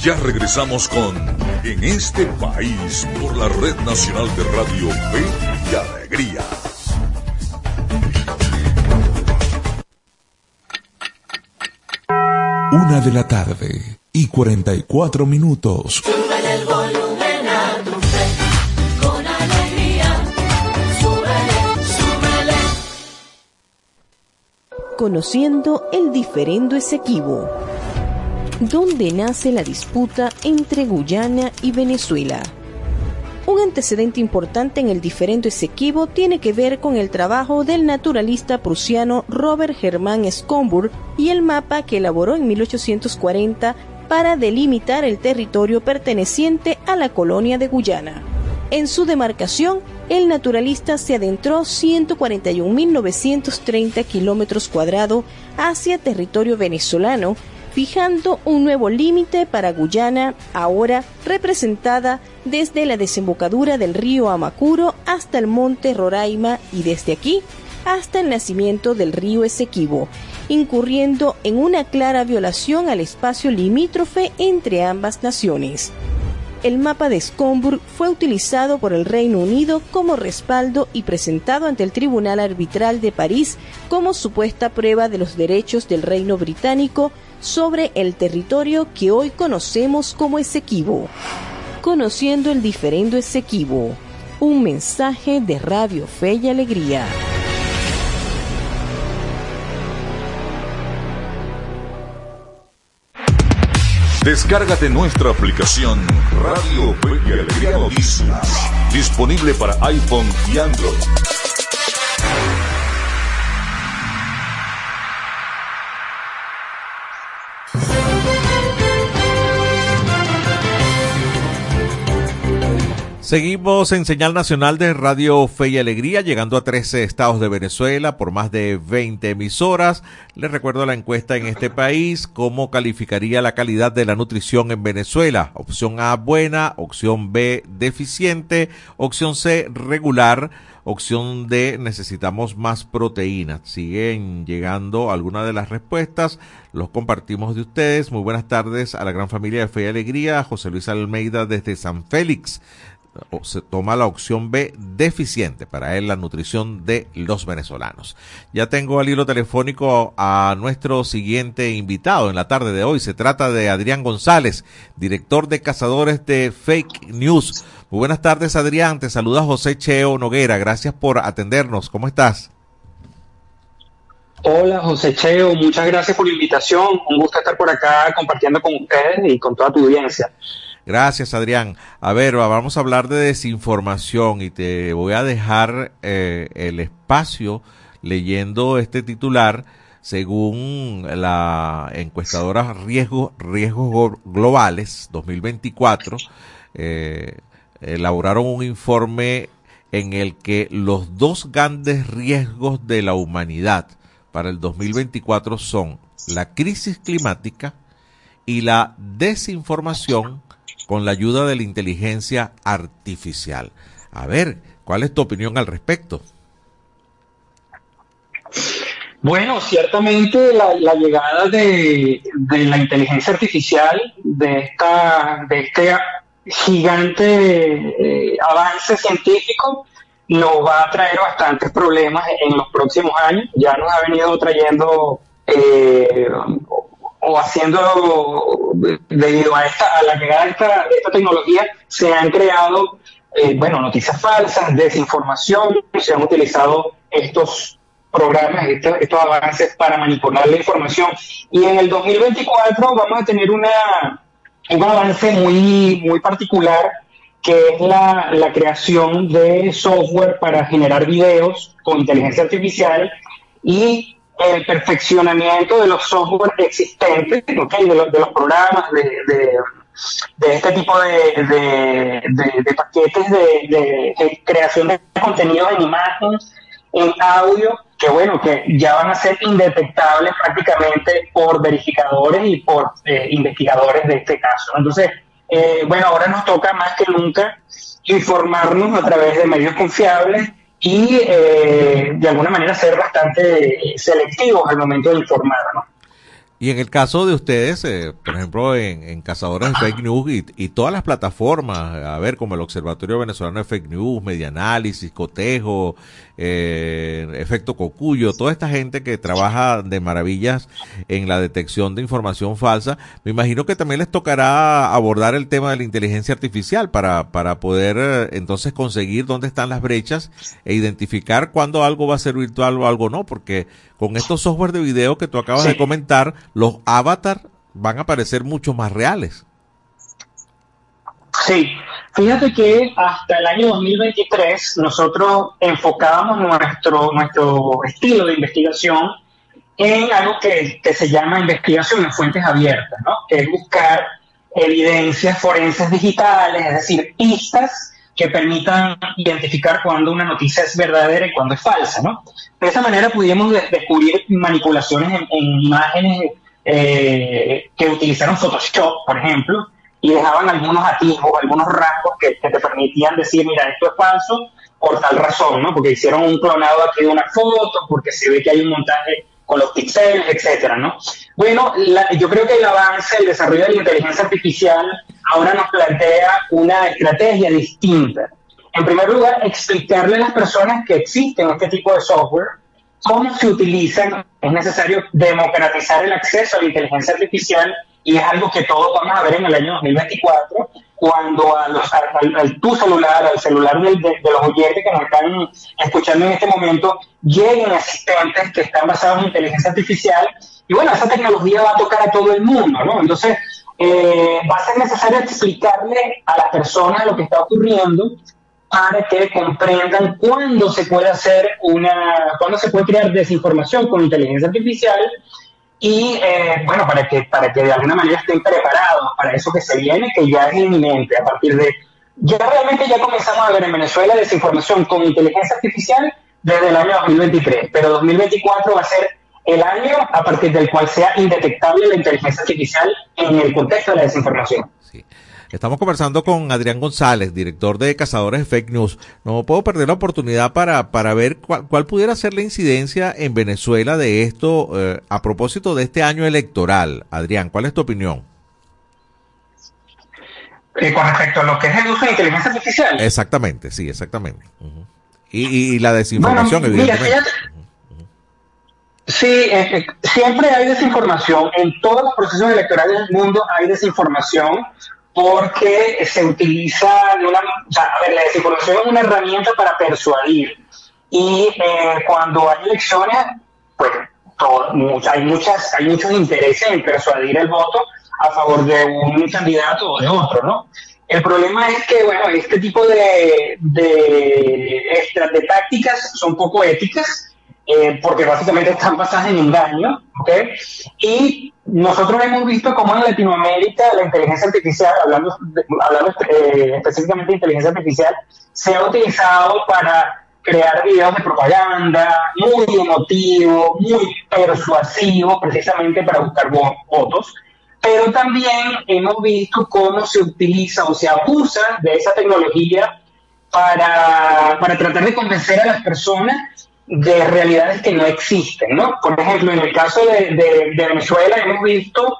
Ya regresamos con En este país por la Red Nacional de Radio Fe y Alegría. Una de la tarde y 44 minutos. Sube el volumen a tu fe, con alegría. Súbele, súbele. Conociendo el diferendo Esequibo. ¿Dónde nace la disputa entre Guyana y Venezuela? Un antecedente importante en el diferendo Esequibo tiene que ver con el trabajo del naturalista prusiano Robert Hermann Schomburg y el mapa que elaboró en 1840 para delimitar el territorio perteneciente a la colonia de Guyana. En su demarcación, el naturalista se adentró 141.930 kilómetros cuadrados hacia territorio venezolano, fijando un nuevo límite para Guyana, ahora representada desde la desembocadura del río Amacuro hasta el monte Roraima y desde aquí hasta el nacimiento del río Esequibo, incurriendo en una clara violación al espacio limítrofe entre ambas naciones. El mapa de Schomburg fue utilizado por el Reino Unido como respaldo y presentado ante el Tribunal Arbitral de París como supuesta prueba de los derechos del Reino Británico sobre el territorio que hoy conocemos como Esequibo. Conociendo el diferendo Esequibo. Un mensaje de Radio Fe y Alegría. Descárgate nuestra aplicación Radio Fe Alegría Noticias. Disponible para iPhone y Android. Seguimos en señal nacional de Radio Fe y Alegría, llegando a 13 estados de Venezuela por más de 20 emisoras. Les recuerdo la encuesta en este país, cómo calificaría la calidad de la nutrición en Venezuela. Opción A, buena, opción B, deficiente, opción C, regular, opción D, necesitamos más proteínas. Siguen llegando algunas de las respuestas, los compartimos de ustedes. Muy buenas tardes a la gran familia de Fe y Alegría, José Luis Almeida desde San Félix se toma la opción B deficiente para él la nutrición de los venezolanos. Ya tengo al hilo telefónico a nuestro siguiente invitado en la tarde de hoy. Se trata de Adrián González, director de Cazadores de Fake News. Muy buenas tardes Adrián, te saluda José Cheo Noguera. Gracias por atendernos. ¿Cómo estás? Hola José Cheo, muchas gracias por la invitación. Un gusto estar por acá compartiendo con ustedes y con toda tu audiencia. Gracias, Adrián. A ver, vamos a hablar de desinformación y te voy a dejar eh, el espacio leyendo este titular según la encuestadora Riesgos, Riesgos Globales 2024. Eh, elaboraron un informe en el que los dos grandes riesgos de la humanidad para el 2024 son la crisis climática y la desinformación con la ayuda de la inteligencia artificial. A ver, ¿cuál es tu opinión al respecto? Bueno, ciertamente la, llegada de, la inteligencia artificial, de, esta, de este gigante eh, avance científico, nos va a traer bastantes problemas en los próximos años. Ya nos ha venido trayendo eh, o haciendo debido a esta a la llegada de esta, tecnología se han creado eh, bueno noticias falsas desinformación se han utilizado estos programas estos, estos, avances para manipular la información. Y en el 2024 vamos a tener una un avance muy muy particular que es la, la creación de software para generar videos con inteligencia artificial y el perfeccionamiento de los software existentes, de, los, programas, de, este tipo de, paquetes de, creación de contenido en imagen, en audio, que bueno, que ya van a ser indetectables prácticamente por verificadores y por eh, investigadores de este caso. Entonces, eh, bueno, ahora nos toca más que nunca informarnos a través de medios confiables y eh, de alguna manera ser bastante selectivos al momento de informar, ¿no? Y en el caso de ustedes, eh, por ejemplo, en, Cazadores de Fake News y, todas las plataformas, a ver, como el Observatorio Venezolano de Fake News, Medianálisis, Cotejo, eh, Efecto Cocuyo, toda esta gente que trabaja de maravillas en la detección de información falsa, me imagino que también les tocará abordar el tema de la inteligencia artificial para, para poder eh, entonces conseguir dónde están las brechas e identificar cuándo algo va a ser virtual o algo no, porque con estos software de video que tú acabas de comentar, los avatars van a parecer mucho más reales. Sí, fíjate que hasta el año 2023 nosotros enfocábamos nuestro, nuestro estilo de investigación en algo que, que se llama investigación en fuentes abiertas, ¿no? que es buscar evidencias forenses digitales, es decir, pistas que permitan identificar cuando una noticia es verdadera y cuando es falsa, ¿no? De esa manera pudimos descubrir manipulaciones en, imágenes eh, que utilizaron Photoshop, por ejemplo, y dejaban algunos atisbos, algunos rasgos que, te permitían decir, mira, esto es falso por tal razón, ¿no? Porque hicieron un clonado aquí de una foto, porque se ve que hay un montaje con los píxeles, etcétera, ¿no? Bueno, yo creo que el avance, el desarrollo de la inteligencia artificial ahora nos plantea una estrategia distinta. En primer lugar, explicarle a las personas que existen este tipo de software, cómo se utilizan. Es necesario democratizar el acceso a la inteligencia artificial y es algo que todos vamos a ver en el año 2024 cuando a los, al, tu celular, al celular de, los oyentes que nos están escuchando en este momento, lleguen asistentes que están basados en inteligencia artificial. Y bueno, esa tecnología va a tocar a todo el mundo, ¿no? Entonces, eh, va a ser necesario explicarle a las personas lo que está ocurriendo para que comprendan cuándo se puede hacer una, cuándo se puede crear desinformación con inteligencia artificial y eh, bueno, para que, para que de alguna manera estén preparados para eso que se viene, que ya es inminente a partir de, ya realmente ya comenzamos a ver en Venezuela desinformación con inteligencia artificial desde el año 2023, pero 2024 va a ser el año a partir del cual sea indetectable la inteligencia artificial en el contexto de la desinformación. Estamos conversando con Adrián González, director de Cazadores de Fake News. No puedo perder la oportunidad para, para ver cuál, cuál pudiera ser la incidencia en Venezuela de esto eh, a propósito de este año electoral. Adrián, ¿cuál es tu opinión? Eh, con respecto a lo que es el uso de inteligencia artificial. Exactamente, sí, exactamente. Y, y, y la desinformación, Bueno, mira, evidentemente. fíjate- Sí, eh, eh, siempre hay desinformación. En todos los procesos electorales del mundo hay desinformación porque se utiliza de una... O sea, a ver, la desinformación es una herramienta para persuadir. Y eh, cuando hay elecciones, pues hay, muchas, hay muchos intereses en persuadir el voto a favor de un candidato o de otro, ¿no? El problema es que, bueno, este tipo de, de, extra- de tácticas son poco éticas eh, porque básicamente están basadas en engaño, ¿ok? Y nosotros hemos visto cómo en Latinoamérica la inteligencia artificial, hablando, de- hablando eh, específicamente de inteligencia artificial, se ha utilizado para crear videos de propaganda muy emotivos, muy persuasivos, precisamente para buscar vo- votos. Pero también hemos visto cómo se utiliza o se abusa de esa tecnología para, para tratar de convencer a las personas de realidades que no existen, ¿no? Por ejemplo, en el caso de, de- de Venezuela hemos visto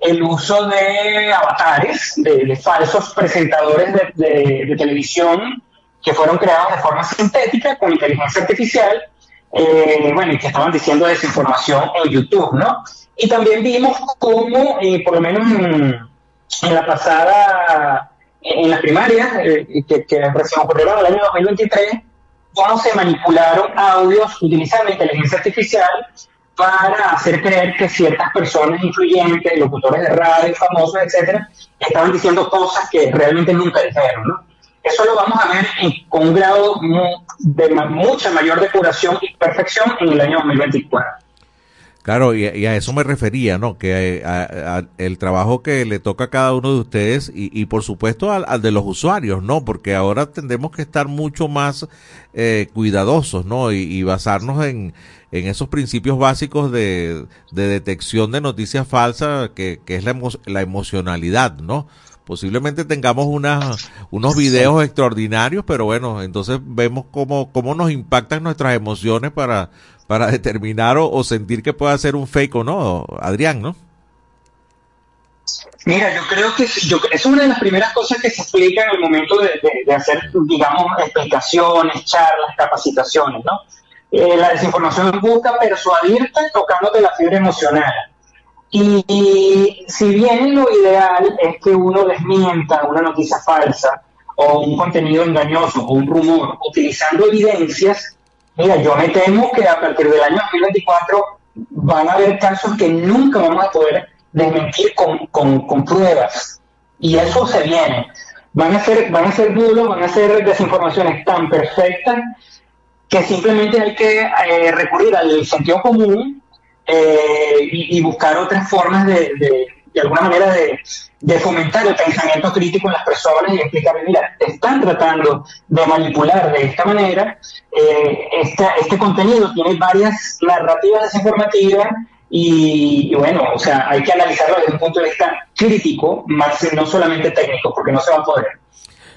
el uso de avatares, de, de falsos presentadores de, televisión que fueron creados de forma sintética con inteligencia artificial, eh, bueno, y que estaban diciendo desinformación en YouTube, ¿no? Y también vimos cómo, eh, por lo menos en, en la pasada, en las primarias, eh, que, que recién ocurrieron en el año 2023, cómo se manipularon audios utilizando inteligencia artificial para hacer creer que ciertas personas influyentes, locutores de radio, famosos, etcétera, estaban diciendo cosas que realmente nunca dijeron, ¿no? Eso lo vamos a ver en- con un grado de mucha mayor depuración y perfección en el año 2024. Claro, y, a eso me refería, ¿no? Que eh, a- el trabajo que le toca a cada uno de ustedes y, y por supuesto al, al de los usuarios, ¿no? Porque ahora tendremos que estar mucho más eh, cuidadosos, ¿no? Y, y basarnos en, en esos principios básicos de, de detección de noticias falsas, que, que es la, emo- la emocionalidad, ¿no? Posiblemente tengamos unas, unos videos extraordinarios, pero bueno, entonces vemos cómo, cómo nos impactan nuestras emociones para, para determinar o, o sentir que pueda ser un fake o no, Adrián, ¿no? Mira, yo creo que yo, es una de las primeras cosas que se explica en el momento de, de- de hacer, digamos, explicaciones, charlas, capacitaciones, ¿no? Eh, la desinformación busca persuadirte tocándote la fibra emocional. Y, y si bien lo ideal es que uno desmienta una noticia falsa o un contenido engañoso o un rumor utilizando evidencias, mira, yo me temo que a partir del año 2024 van a haber casos que nunca vamos a poder desmentir con, con, con pruebas. Y eso se viene. Van a ser, van a ser bulos, van a ser desinformaciones tan perfectas que simplemente hay que eh, recurrir al sentido común eh, y, buscar otras formas de, de, alguna manera de, de fomentar el pensamiento crítico en las personas y explicarles, mira, están tratando de manipular de esta manera, eh, esta- este contenido tiene varias narrativas desinformativas y, y bueno, o sea, hay que analizarlo desde un punto de vista crítico, más no solamente técnico, porque no se va a poder.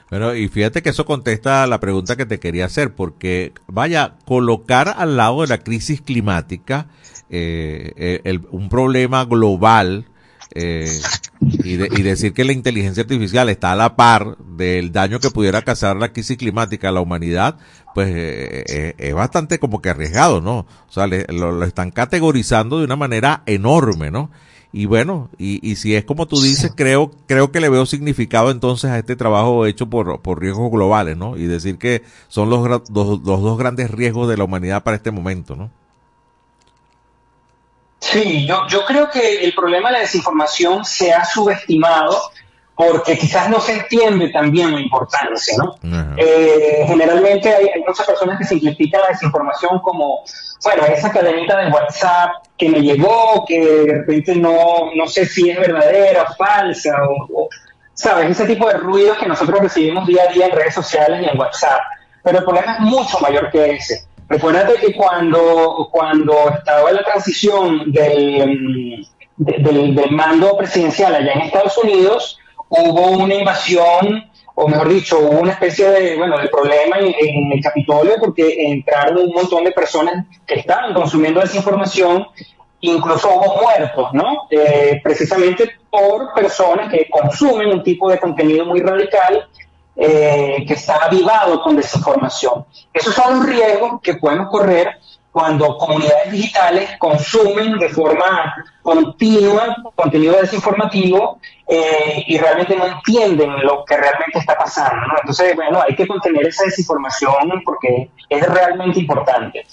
Bueno, y fíjate que eso contesta a la pregunta que te quería hacer, porque vaya, colocar al lado de la crisis climática eh, eh, el- un problema global eh, y, de- y decir que la inteligencia artificial está a la par del daño que pudiera causar la crisis climática a la humanidad, pues eh, eh, es bastante como que arriesgado, ¿no? O sea, le- lo, están categorizando de una manera enorme, ¿no? Y bueno, y, y si es como tú dices, creo, creo que le veo significado entonces a este trabajo hecho por, riesgos globales, ¿no? Y decir que son los, dos- los dos grandes riesgos de la humanidad para este momento, ¿no? Sí, yo, yo creo que el problema de la desinformación se ha subestimado porque quizás no se entiende también la importancia, ¿no? Eh, generalmente hay, hay, muchas personas que simplifican la desinformación como, bueno, esa cadenita de WhatsApp que me llegó, que de repente no, no sé si es verdadera, falsa, o, o, ¿sabes? Ese tipo de ruidos que nosotros recibimos día a día en redes sociales y en WhatsApp. Pero el problema es mucho mayor que ese. Recuérdate que cuando, cuando estaba la transición del, del, mando presidencial allá en Estados Unidos, hubo una invasión, o mejor dicho, hubo una especie de, bueno, de problema en, en, el Capitolio porque entraron un montón de personas que estaban consumiendo desinformación, incluso hubo muertos, ¿no? Eh, precisamente por personas que consumen un tipo de contenido muy radical eh, que está avivado con desinformación. Esos son los riesgos que podemos correr cuando comunidades digitales consumen de forma continua contenido desinformativo eh, y realmente no entienden lo que realmente está pasando. Entonces, bueno, hay que contener esa desinformación porque es realmente importante.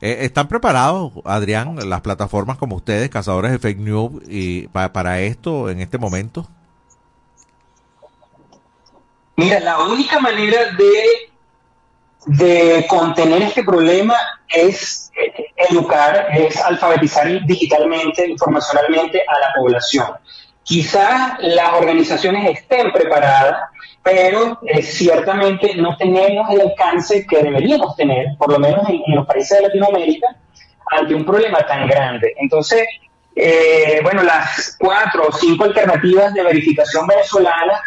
Eh, ¿Están preparados, Adrián, las plataformas como ustedes, cazadores de fake news, para esto en este momento? Mira, la única manera de, de contener este problema es educar, es alfabetizar digitalmente, informacionalmente a la población. Quizás las organizaciones estén preparadas, pero eh, ciertamente no tenemos el alcance que deberíamos tener, por lo menos en, en los países de Latinoamérica, ante un problema tan grande. Entonces, eh, bueno, las cuatro o cinco alternativas de verificación venezolana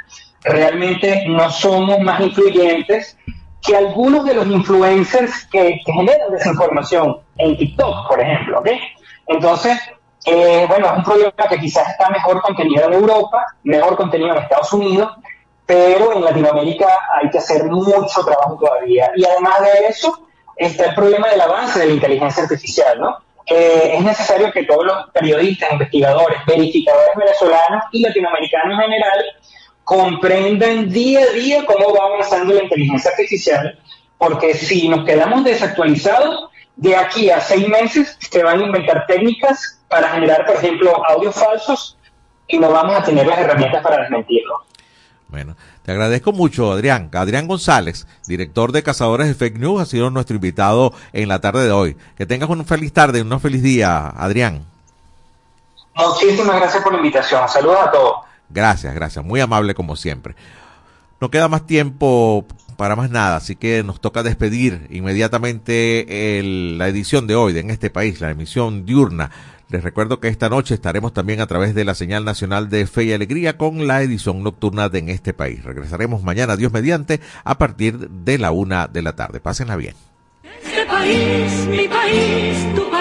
realmente no somos más influyentes que algunos de los influencers que, que generan desinformación en TikTok, por ejemplo, ¿ok? Entonces, eh, bueno, es un problema que quizás está mejor contenido en Europa, mejor contenido en Estados Unidos, pero en Latinoamérica hay que hacer mucho trabajo todavía. Y además de eso, está el problema del avance de la inteligencia artificial, ¿no? Eh, es necesario que todos los periodistas, investigadores, verificadores venezolanos y latinoamericanos en general comprendan día a día cómo va avanzando la inteligencia artificial, porque si nos quedamos desactualizados, de aquí a seis meses se van a inventar técnicas para generar, por ejemplo, audios falsos y no vamos a tener las herramientas para desmentirlo. Bueno, te agradezco mucho, Adrián. Adrián González, director de Cazadores de Fake News, ha sido nuestro invitado en la tarde de hoy. Que tengas una feliz tarde, un feliz día, Adrián. Muchísimas gracias por la invitación. Saludos a todos. Gracias, gracias. Muy amable como siempre. No queda más tiempo para más nada, así que nos toca despedir inmediatamente la edición de hoy de En este país, la emisión diurna. Les recuerdo que esta noche estaremos también a través de la señal nacional de Fe y Alegría con la edición nocturna de En este país. Regresaremos mañana, Dios mediante, a partir de la una de la tarde. Pásenla bien. Este país, mi país, tu país.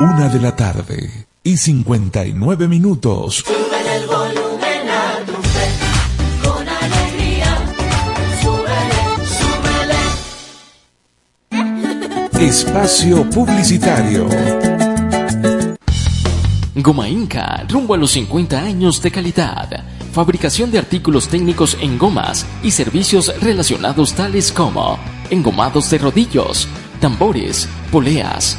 Una de la tarde y 59 minutos. Sube el volumen a tu fe, con alegría. Súbele, súbele. Espacio Publicitario. Goma Inca, rumbo a los 50 años de calidad. Fabricación de artículos técnicos en gomas y servicios relacionados tales como engomados de rodillos, tambores, poleas,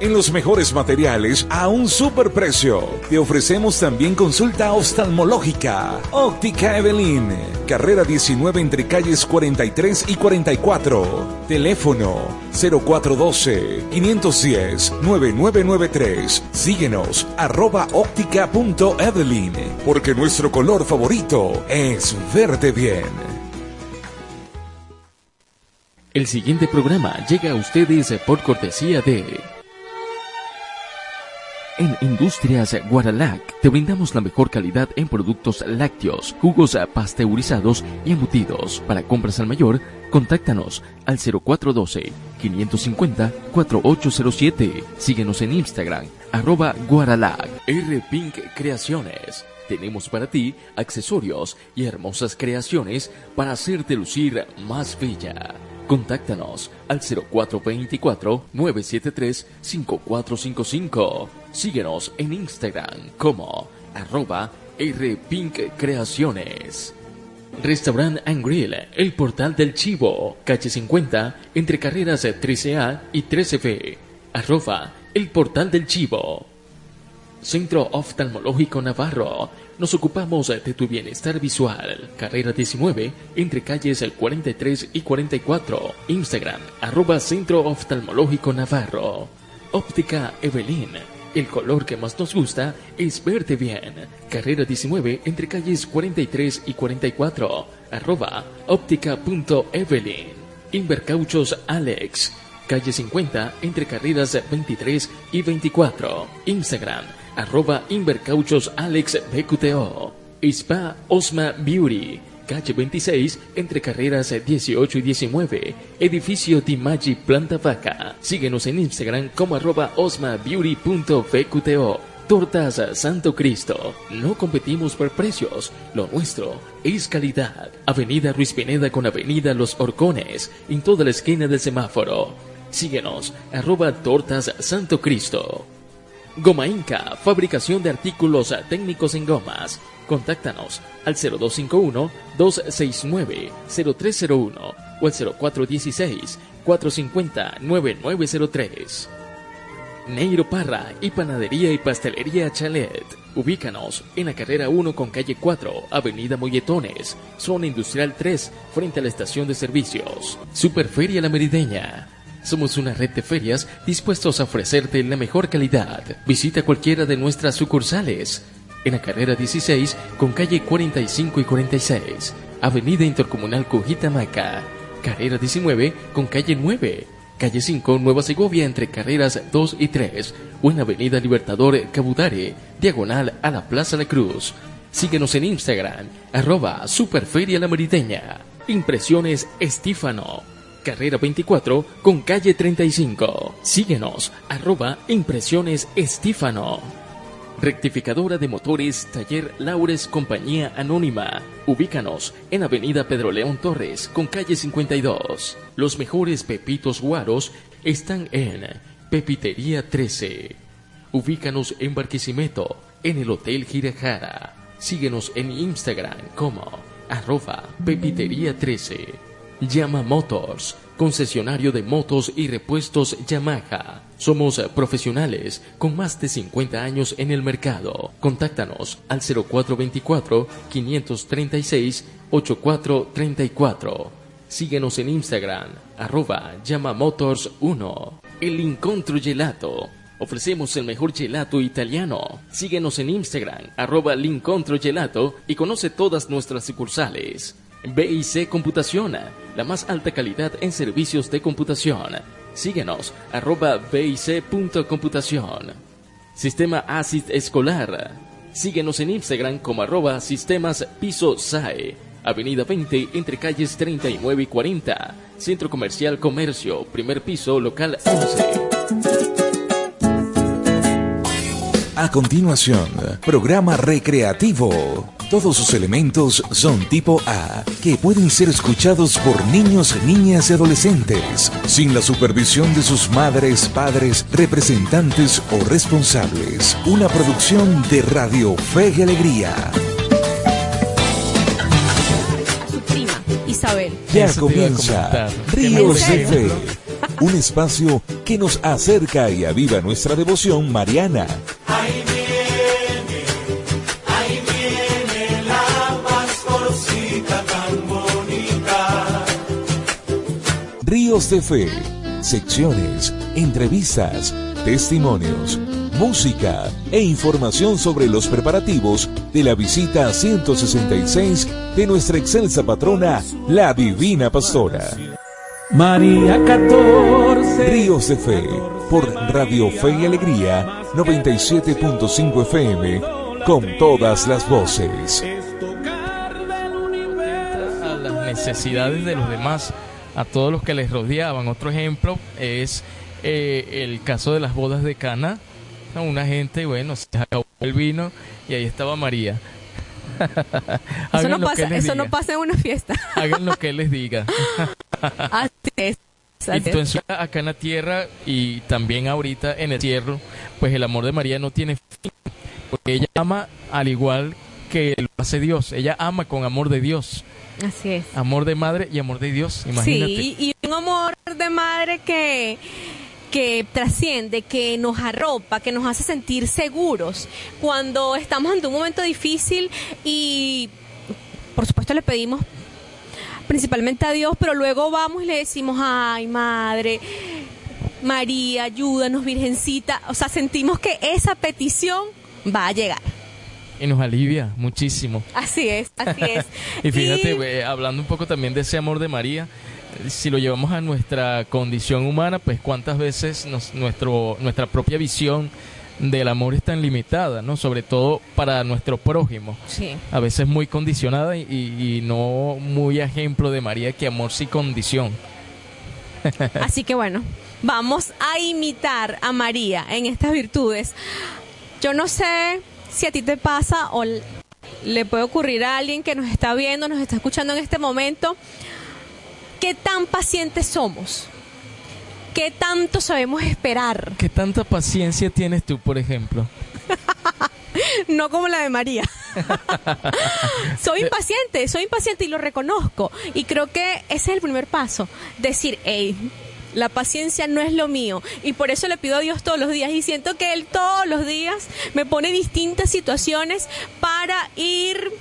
En los mejores materiales a un superprecio. Te ofrecemos también consulta oftalmológica. Óptica Evelyn. Carrera 19 entre calles 43 y 44. Teléfono 0412-510-9993. Síguenos arroba óptica.evelyn. Porque nuestro color favorito es verde bien. El siguiente programa llega a ustedes por cortesía de en Industrias Guaralac te brindamos la mejor calidad en productos lácteos, jugos pasteurizados y embutidos. Para compras al mayor, contáctanos al 0412-550-4807. Síguenos en Instagram, arroba Guaralac. R Pink Creaciones. Tenemos para ti accesorios y hermosas creaciones para hacerte lucir más bella. Contáctanos al 0424-973-5455. Síguenos en Instagram como arroba rpinkcreaciones. Restaurant and el portal del chivo, calle 50, entre carreras 13A y 13B. Arroba, el portal del chivo. Centro Oftalmológico Navarro. Nos ocupamos de tu bienestar visual. Carrera 19, entre calles 43 y 44. Instagram, arroba Centro Oftalmológico Navarro. Óptica Evelyn. El color que más nos gusta es verte bien. Carrera 19, entre calles 43 y 44. Arroba óptica.evelyn. Invercauchos Alex. Calle 50, entre carreras 23 y 24. Instagram, arroba Invercauchos Alex BQTO. Spa Osma Beauty. Calle 26, entre carreras 18 y 19. Edificio Dimagi Planta Vaca. Síguenos en Instagram como arroba osmabeauty.vqto. Tortas Santo Cristo. No competimos por precios. Lo nuestro es calidad. Avenida Ruiz Pineda con Avenida Los Horcones. En toda la esquina del semáforo. Síguenos, arroba Tortas Santo Cristo. Goma Inca, fabricación de artículos técnicos en gomas. Contáctanos al 0251-269-0301 o al 0416-450-9903. Neiro Parra y Panadería y Pastelería Chalet. Ubícanos en la carrera 1 con calle 4, Avenida Molletones, zona industrial 3, frente a la estación de servicios. Superferia La Merideña. Somos una red de ferias dispuestos a ofrecerte la mejor calidad. Visita cualquiera de nuestras sucursales. En la carrera 16 con calle 45 y 46, Avenida Intercomunal Cujitamaca. Carrera 19 con calle 9, calle 5 Nueva Segovia entre carreras 2 y 3 o en Avenida Libertador Cabudare, diagonal a la Plaza La Cruz. Síguenos en Instagram, arroba Superferia La Merideña. Impresiones Estífano. Carrera 24 con calle 35. Síguenos, arroba Impresiones Estífano. Rectificadora de motores Taller Laures Compañía Anónima. Ubícanos en Avenida Pedro León Torres con calle 52. Los mejores pepitos guaros están en Pepitería 13. Ubícanos en Barquisimeto, en el Hotel Girajara. Síguenos en Instagram como arroba Pepitería 13. Llama Motors, concesionario de motos y repuestos Yamaha. Somos profesionales con más de 50 años en el mercado. Contáctanos al 0424-536-8434. Síguenos en Instagram, arroba Llama Motors 1. El Incontro Gelato. Ofrecemos el mejor gelato italiano. Síguenos en Instagram, arroba Gelato y conoce todas nuestras sucursales. BIC Computación, la más alta calidad en servicios de computación. Síguenos, arroba bic.computación. Sistema ACID Escolar. Síguenos en Instagram como arroba sistemas piso SAE. Avenida 20 entre calles 39 y 40. Centro Comercial Comercio, primer piso, local 11. A continuación, programa recreativo. Todos sus elementos son tipo A, que pueden ser escuchados por niños, niñas y adolescentes, sin la supervisión de sus madres, padres, representantes o responsables. Una producción de Radio Fe y Alegría. Su prima, Isabel. Ya comienza. Ríos ¿En de? Fe, un espacio que nos acerca y aviva nuestra devoción mariana. Ríos de Fe, secciones, entrevistas, testimonios, música e información sobre los preparativos de la visita 166 de nuestra excelsa patrona, la Divina Pastora. María 14. Ríos de Fe, por Radio Fe y Alegría, 97.5 FM, con todas las voces. a las necesidades de los demás, a todos los que les rodeaban. Otro ejemplo es eh, el caso de las bodas de Cana. Una gente, bueno, se acabó el vino y ahí estaba María. (laughs) Eso, no pasa, eso no pasa en una fiesta. (laughs) Hagan lo que les diga. (laughs) Así es. Y entonces acá en la tierra y también ahorita en el cielo, pues el amor de María no tiene fin, porque ella ama al igual que lo hace Dios, ella ama con amor de Dios, Así es. amor de madre y amor de Dios, imagínate. Sí, y un amor de madre que que trasciende, que nos arropa, que nos hace sentir seguros cuando estamos ante un momento difícil y por supuesto le pedimos principalmente a Dios, pero luego vamos y le decimos, ay madre, María, ayúdanos, Virgencita. O sea, sentimos que esa petición va a llegar. Y nos alivia muchísimo. Así es, así es. (laughs) Y fíjate, Y- eh, hablando un poco también de ese amor de María, si lo llevamos a nuestra condición humana, pues cuántas veces nos- nuestro, nuestra propia visión del amor es tan limitada, ¿no? Sobre todo para nuestro prójimo. Sí. A veces muy condicionada y, y no muy ejemplo de María que amor sí condición. (laughs) Así que bueno, vamos a imitar a María en estas virtudes. Yo no sé si a ti te pasa o le puede ocurrir a alguien que nos está viendo, nos está escuchando en este momento, qué tan pacientes somos, qué tanto sabemos esperar, ¿Qué tanta paciencia tienes tú, por ejemplo? (laughs) no como la de María. (laughs) soy impaciente, soy impaciente y lo reconozco. Y creo que ese es el primer paso. Decir, hey, la paciencia no es lo mío. Y por eso le pido a Dios todos los días. Y siento que Él todos los días me pone distintas situaciones para ir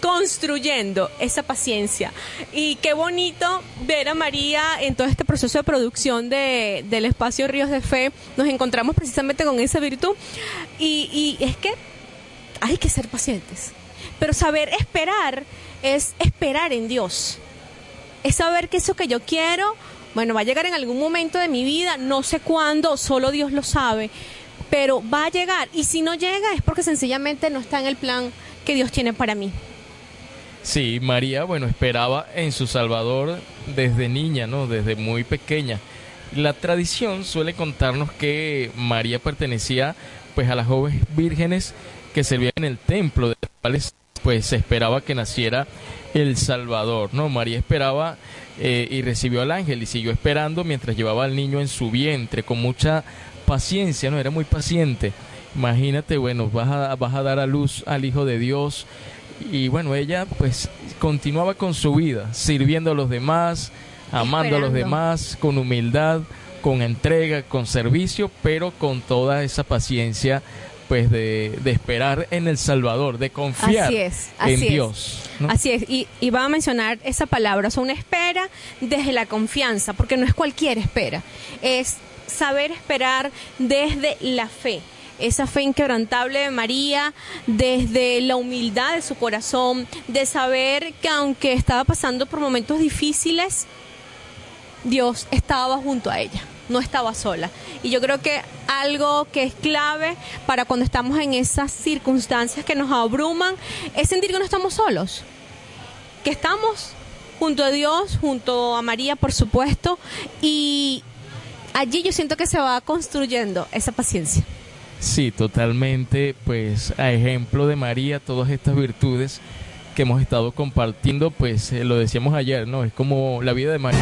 construyendo esa paciencia. Y qué bonito ver a María en todo este proceso de producción de, del espacio Ríos de Fe. Nos encontramos precisamente con esa virtud. Y, y es que hay que ser pacientes. Pero saber esperar es esperar en Dios. Es saber que eso que yo quiero, bueno, va a llegar en algún momento de mi vida, no sé cuándo, solo Dios lo sabe, pero va a llegar. Y si no llega es porque sencillamente no está en el plan que Dios tiene para mí. Sí, María, bueno, esperaba en su Salvador desde niña, ¿no? Desde muy pequeña. La tradición suele contarnos que María pertenecía pues a las jóvenes vírgenes que servían en el templo, de las cuales pues se esperaba que naciera el Salvador, ¿no? María esperaba eh, y recibió al ángel y siguió esperando mientras llevaba al niño en su vientre con mucha paciencia, ¿no? Era muy paciente. Imagínate, bueno, vas a, vas a dar a luz al Hijo de Dios y bueno, ella pues continuaba con su vida, sirviendo a los demás, amando a los demás, con humildad, con entrega, con servicio, pero con toda esa paciencia pues de, de esperar en el Salvador, de confiar Así es, así en es. Dios. ¿no? Así es, y, y va a mencionar esa palabra, o sea, una espera desde la confianza, porque no es cualquier espera, es saber esperar desde la fe esa fe inquebrantable de María, desde la humildad de su corazón, de saber que aunque estaba pasando por momentos difíciles, Dios estaba junto a ella, no estaba sola. Y yo creo que algo que es clave para cuando estamos en esas circunstancias que nos abruman es sentir que no estamos solos, que estamos junto a Dios, junto a María, por supuesto, y allí yo siento que se va construyendo esa paciencia. Sí, totalmente, pues a ejemplo de María, todas estas virtudes que hemos estado compartiendo, pues eh, lo decíamos ayer, ¿no? Es como la vida de María.